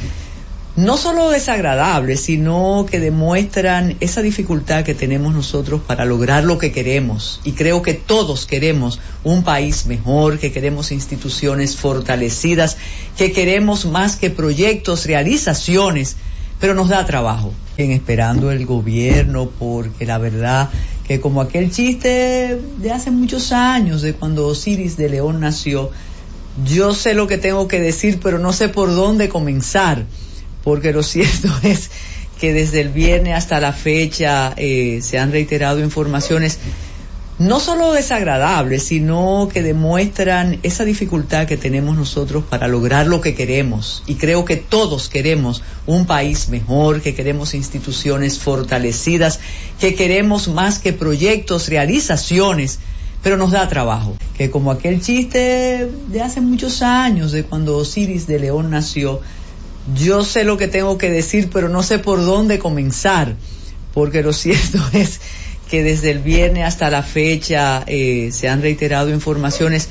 no solo desagradables, sino que demuestran esa dificultad que tenemos nosotros para lograr lo que queremos. Y creo que todos queremos un país mejor, que queremos instituciones fortalecidas, que queremos más que proyectos, realizaciones, pero nos da trabajo. En esperando el gobierno, porque la verdad que como aquel chiste de hace muchos años, de cuando Osiris de León nació, yo sé lo que tengo que decir, pero no sé por dónde comenzar porque lo cierto es que desde el viernes hasta la fecha eh, se han reiterado informaciones no solo desagradables, sino que demuestran esa dificultad que tenemos nosotros para lograr lo que queremos. Y creo que todos queremos un país mejor, que queremos instituciones fortalecidas, que queremos más que proyectos, realizaciones, pero nos da trabajo. Que como aquel chiste de hace muchos años, de cuando Osiris de León nació, yo sé lo que tengo que decir, pero no sé por dónde comenzar, porque lo cierto es que desde el viernes hasta la fecha eh, se han reiterado informaciones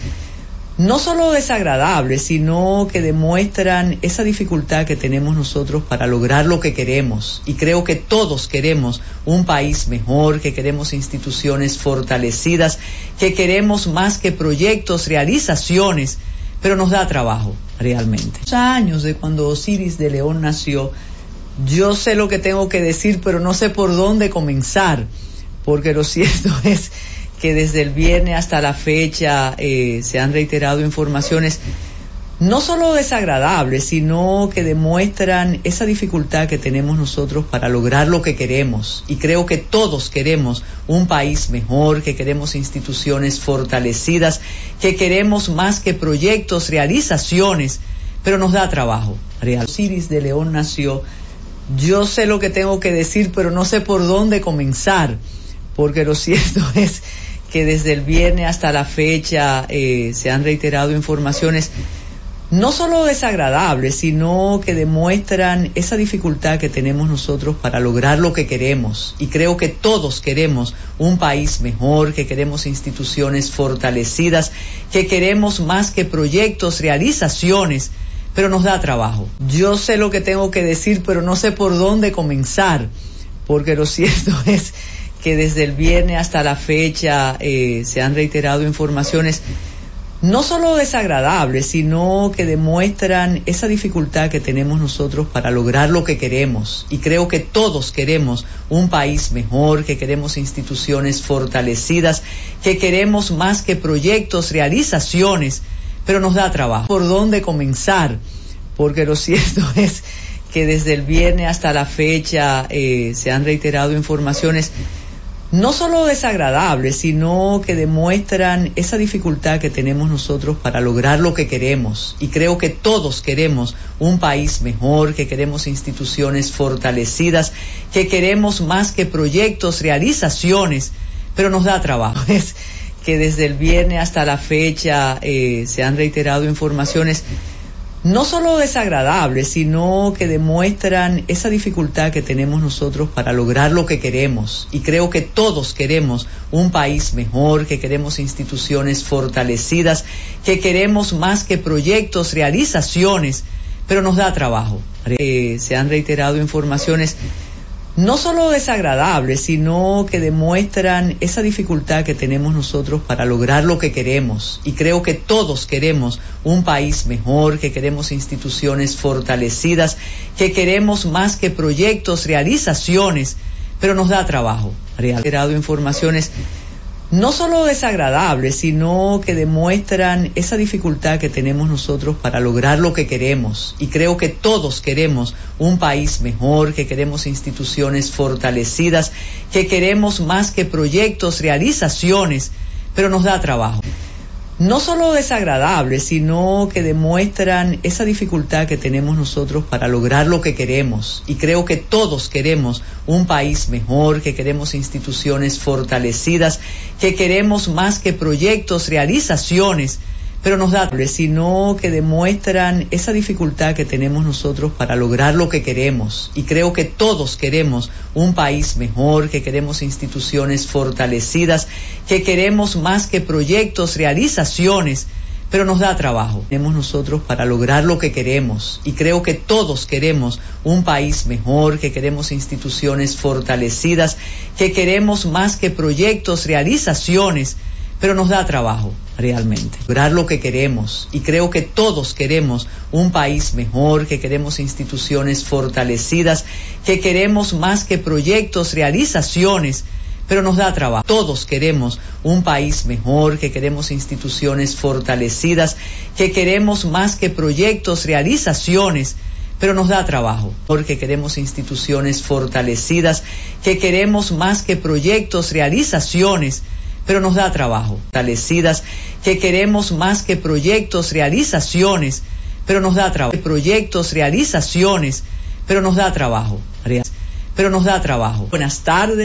no solo desagradables, sino que demuestran esa dificultad que tenemos nosotros para lograr lo que queremos. Y creo que todos queremos un país mejor, que queremos instituciones fortalecidas, que queremos más que proyectos, realizaciones, pero nos da trabajo realmente. Años de cuando Osiris de León nació, yo sé lo que tengo que decir, pero no sé por dónde comenzar, porque lo cierto es que desde el viernes hasta la fecha eh, se han reiterado informaciones no solo desagradables, sino que demuestran esa dificultad que tenemos nosotros para lograr lo que queremos. Y creo que todos queremos un país mejor, que queremos instituciones fortalecidas, que queremos más que proyectos, realizaciones, pero nos da trabajo. Real. Osiris de León nació. Yo sé lo que tengo que decir, pero no sé por dónde comenzar, porque lo cierto es que desde el viernes hasta la fecha eh, se han reiterado informaciones no solo desagradables, sino que demuestran esa dificultad que tenemos nosotros para lograr lo que queremos. Y creo que todos queremos un país mejor, que queremos instituciones fortalecidas, que queremos más que proyectos, realizaciones, pero nos da trabajo. Yo sé lo que tengo que decir, pero no sé por dónde comenzar, porque lo cierto es que desde el viernes hasta la fecha eh, se han reiterado informaciones no solo desagradables, sino que demuestran esa dificultad que tenemos nosotros para lograr lo que queremos. Y creo que todos queremos un país mejor, que queremos instituciones fortalecidas, que queremos más que proyectos, realizaciones, pero nos da trabajo. ¿Por dónde comenzar? Porque lo cierto es que desde el viernes hasta la fecha eh, se han reiterado informaciones no solo desagradables, sino que demuestran esa dificultad que tenemos nosotros para lograr lo que queremos. Y creo que todos queremos un país mejor, que queremos instituciones fortalecidas, que queremos más que proyectos, realizaciones, pero nos da trabajo. Es que desde el viernes hasta la fecha eh, se han reiterado informaciones no solo desagradables, sino que demuestran esa dificultad que tenemos nosotros para lograr lo que queremos. Y creo que todos queremos un país mejor, que queremos instituciones fortalecidas, que queremos más que proyectos, realizaciones, pero nos da trabajo. Eh, se han reiterado informaciones no solo desagradables, sino que demuestran esa dificultad que tenemos nosotros para lograr lo que queremos. Y creo que todos queremos un país mejor, que queremos instituciones fortalecidas, que queremos más que proyectos, realizaciones, pero nos da trabajo. Reiterado informaciones no solo desagradables, sino que demuestran esa dificultad que tenemos nosotros para lograr lo que queremos. Y creo que todos queremos un país mejor, que queremos instituciones fortalecidas, que queremos más que proyectos, realizaciones, pero nos da trabajo no solo desagradables, sino que demuestran esa dificultad que tenemos nosotros para lograr lo que queremos. Y creo que todos queremos un país mejor, que queremos instituciones fortalecidas, que queremos más que proyectos, realizaciones, pero nos da, sino que demuestran esa dificultad que tenemos nosotros para lograr lo que queremos. Y creo que todos queremos un país mejor, que queremos instituciones fortalecidas, que queremos más que proyectos, realizaciones, pero nos da trabajo. Tenemos nosotros para lograr lo que queremos. Y creo que todos queremos un país mejor, que queremos instituciones fortalecidas, que queremos más que proyectos, realizaciones, pero nos da trabajo realmente. Lograr lo que queremos. Y creo que todos queremos un país mejor, que queremos instituciones fortalecidas, que queremos más que proyectos, realizaciones, pero nos da trabajo. Todos queremos un país mejor, que queremos instituciones fortalecidas, que queremos más que proyectos, realizaciones, pero nos da trabajo, porque queremos instituciones fortalecidas, que queremos más que proyectos, realizaciones, pero nos da trabajo. Fortalecidas, que queremos más que proyectos, realizaciones, pero nos da trabajo. Proyectos, realizaciones, pero nos da trabajo. Pero nos da trabajo. Buenas tardes.